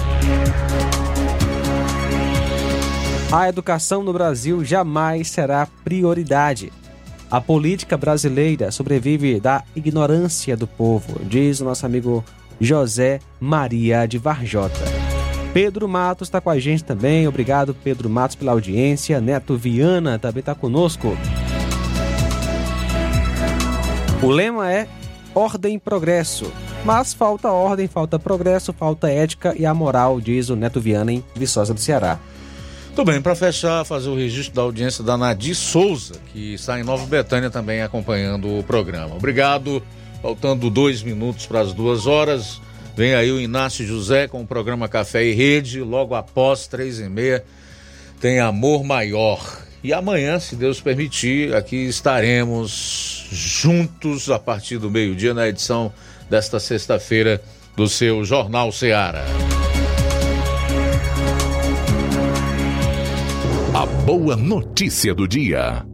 A educação no Brasil jamais será prioridade. A política brasileira sobrevive da ignorância do povo, diz o nosso amigo José Maria de Varjota. Pedro Matos está com a gente também. Obrigado, Pedro Matos, pela audiência. Neto Viana também está conosco. O lema é Ordem e Progresso. Mas falta ordem, falta progresso, falta ética e a moral, diz o Neto Viana em Viçosa do Ceará.
Tudo bem, para fechar, fazer o registro da audiência da Nadir Souza, que está em Nova Betânia também acompanhando o programa. Obrigado. Faltando dois minutos para as duas horas. Vem aí o Inácio José com o programa Café e Rede. Logo após três e meia tem Amor Maior. E amanhã, se Deus permitir, aqui estaremos juntos a partir do meio-dia na edição desta sexta-feira do seu Jornal Seara.
A boa notícia do dia.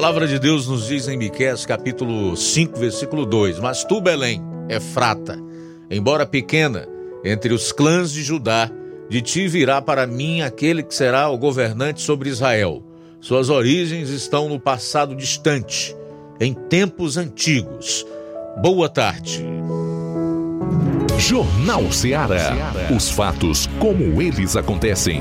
Palavra de Deus nos diz em Miqueias capítulo 5, versículo 2: Mas tu, Belém, é frata, embora pequena, entre os clãs de Judá, de ti virá para mim aquele que será o governante sobre Israel. Suas origens estão no passado distante, em tempos antigos. Boa tarde.
Jornal Ceará. Os fatos como eles acontecem.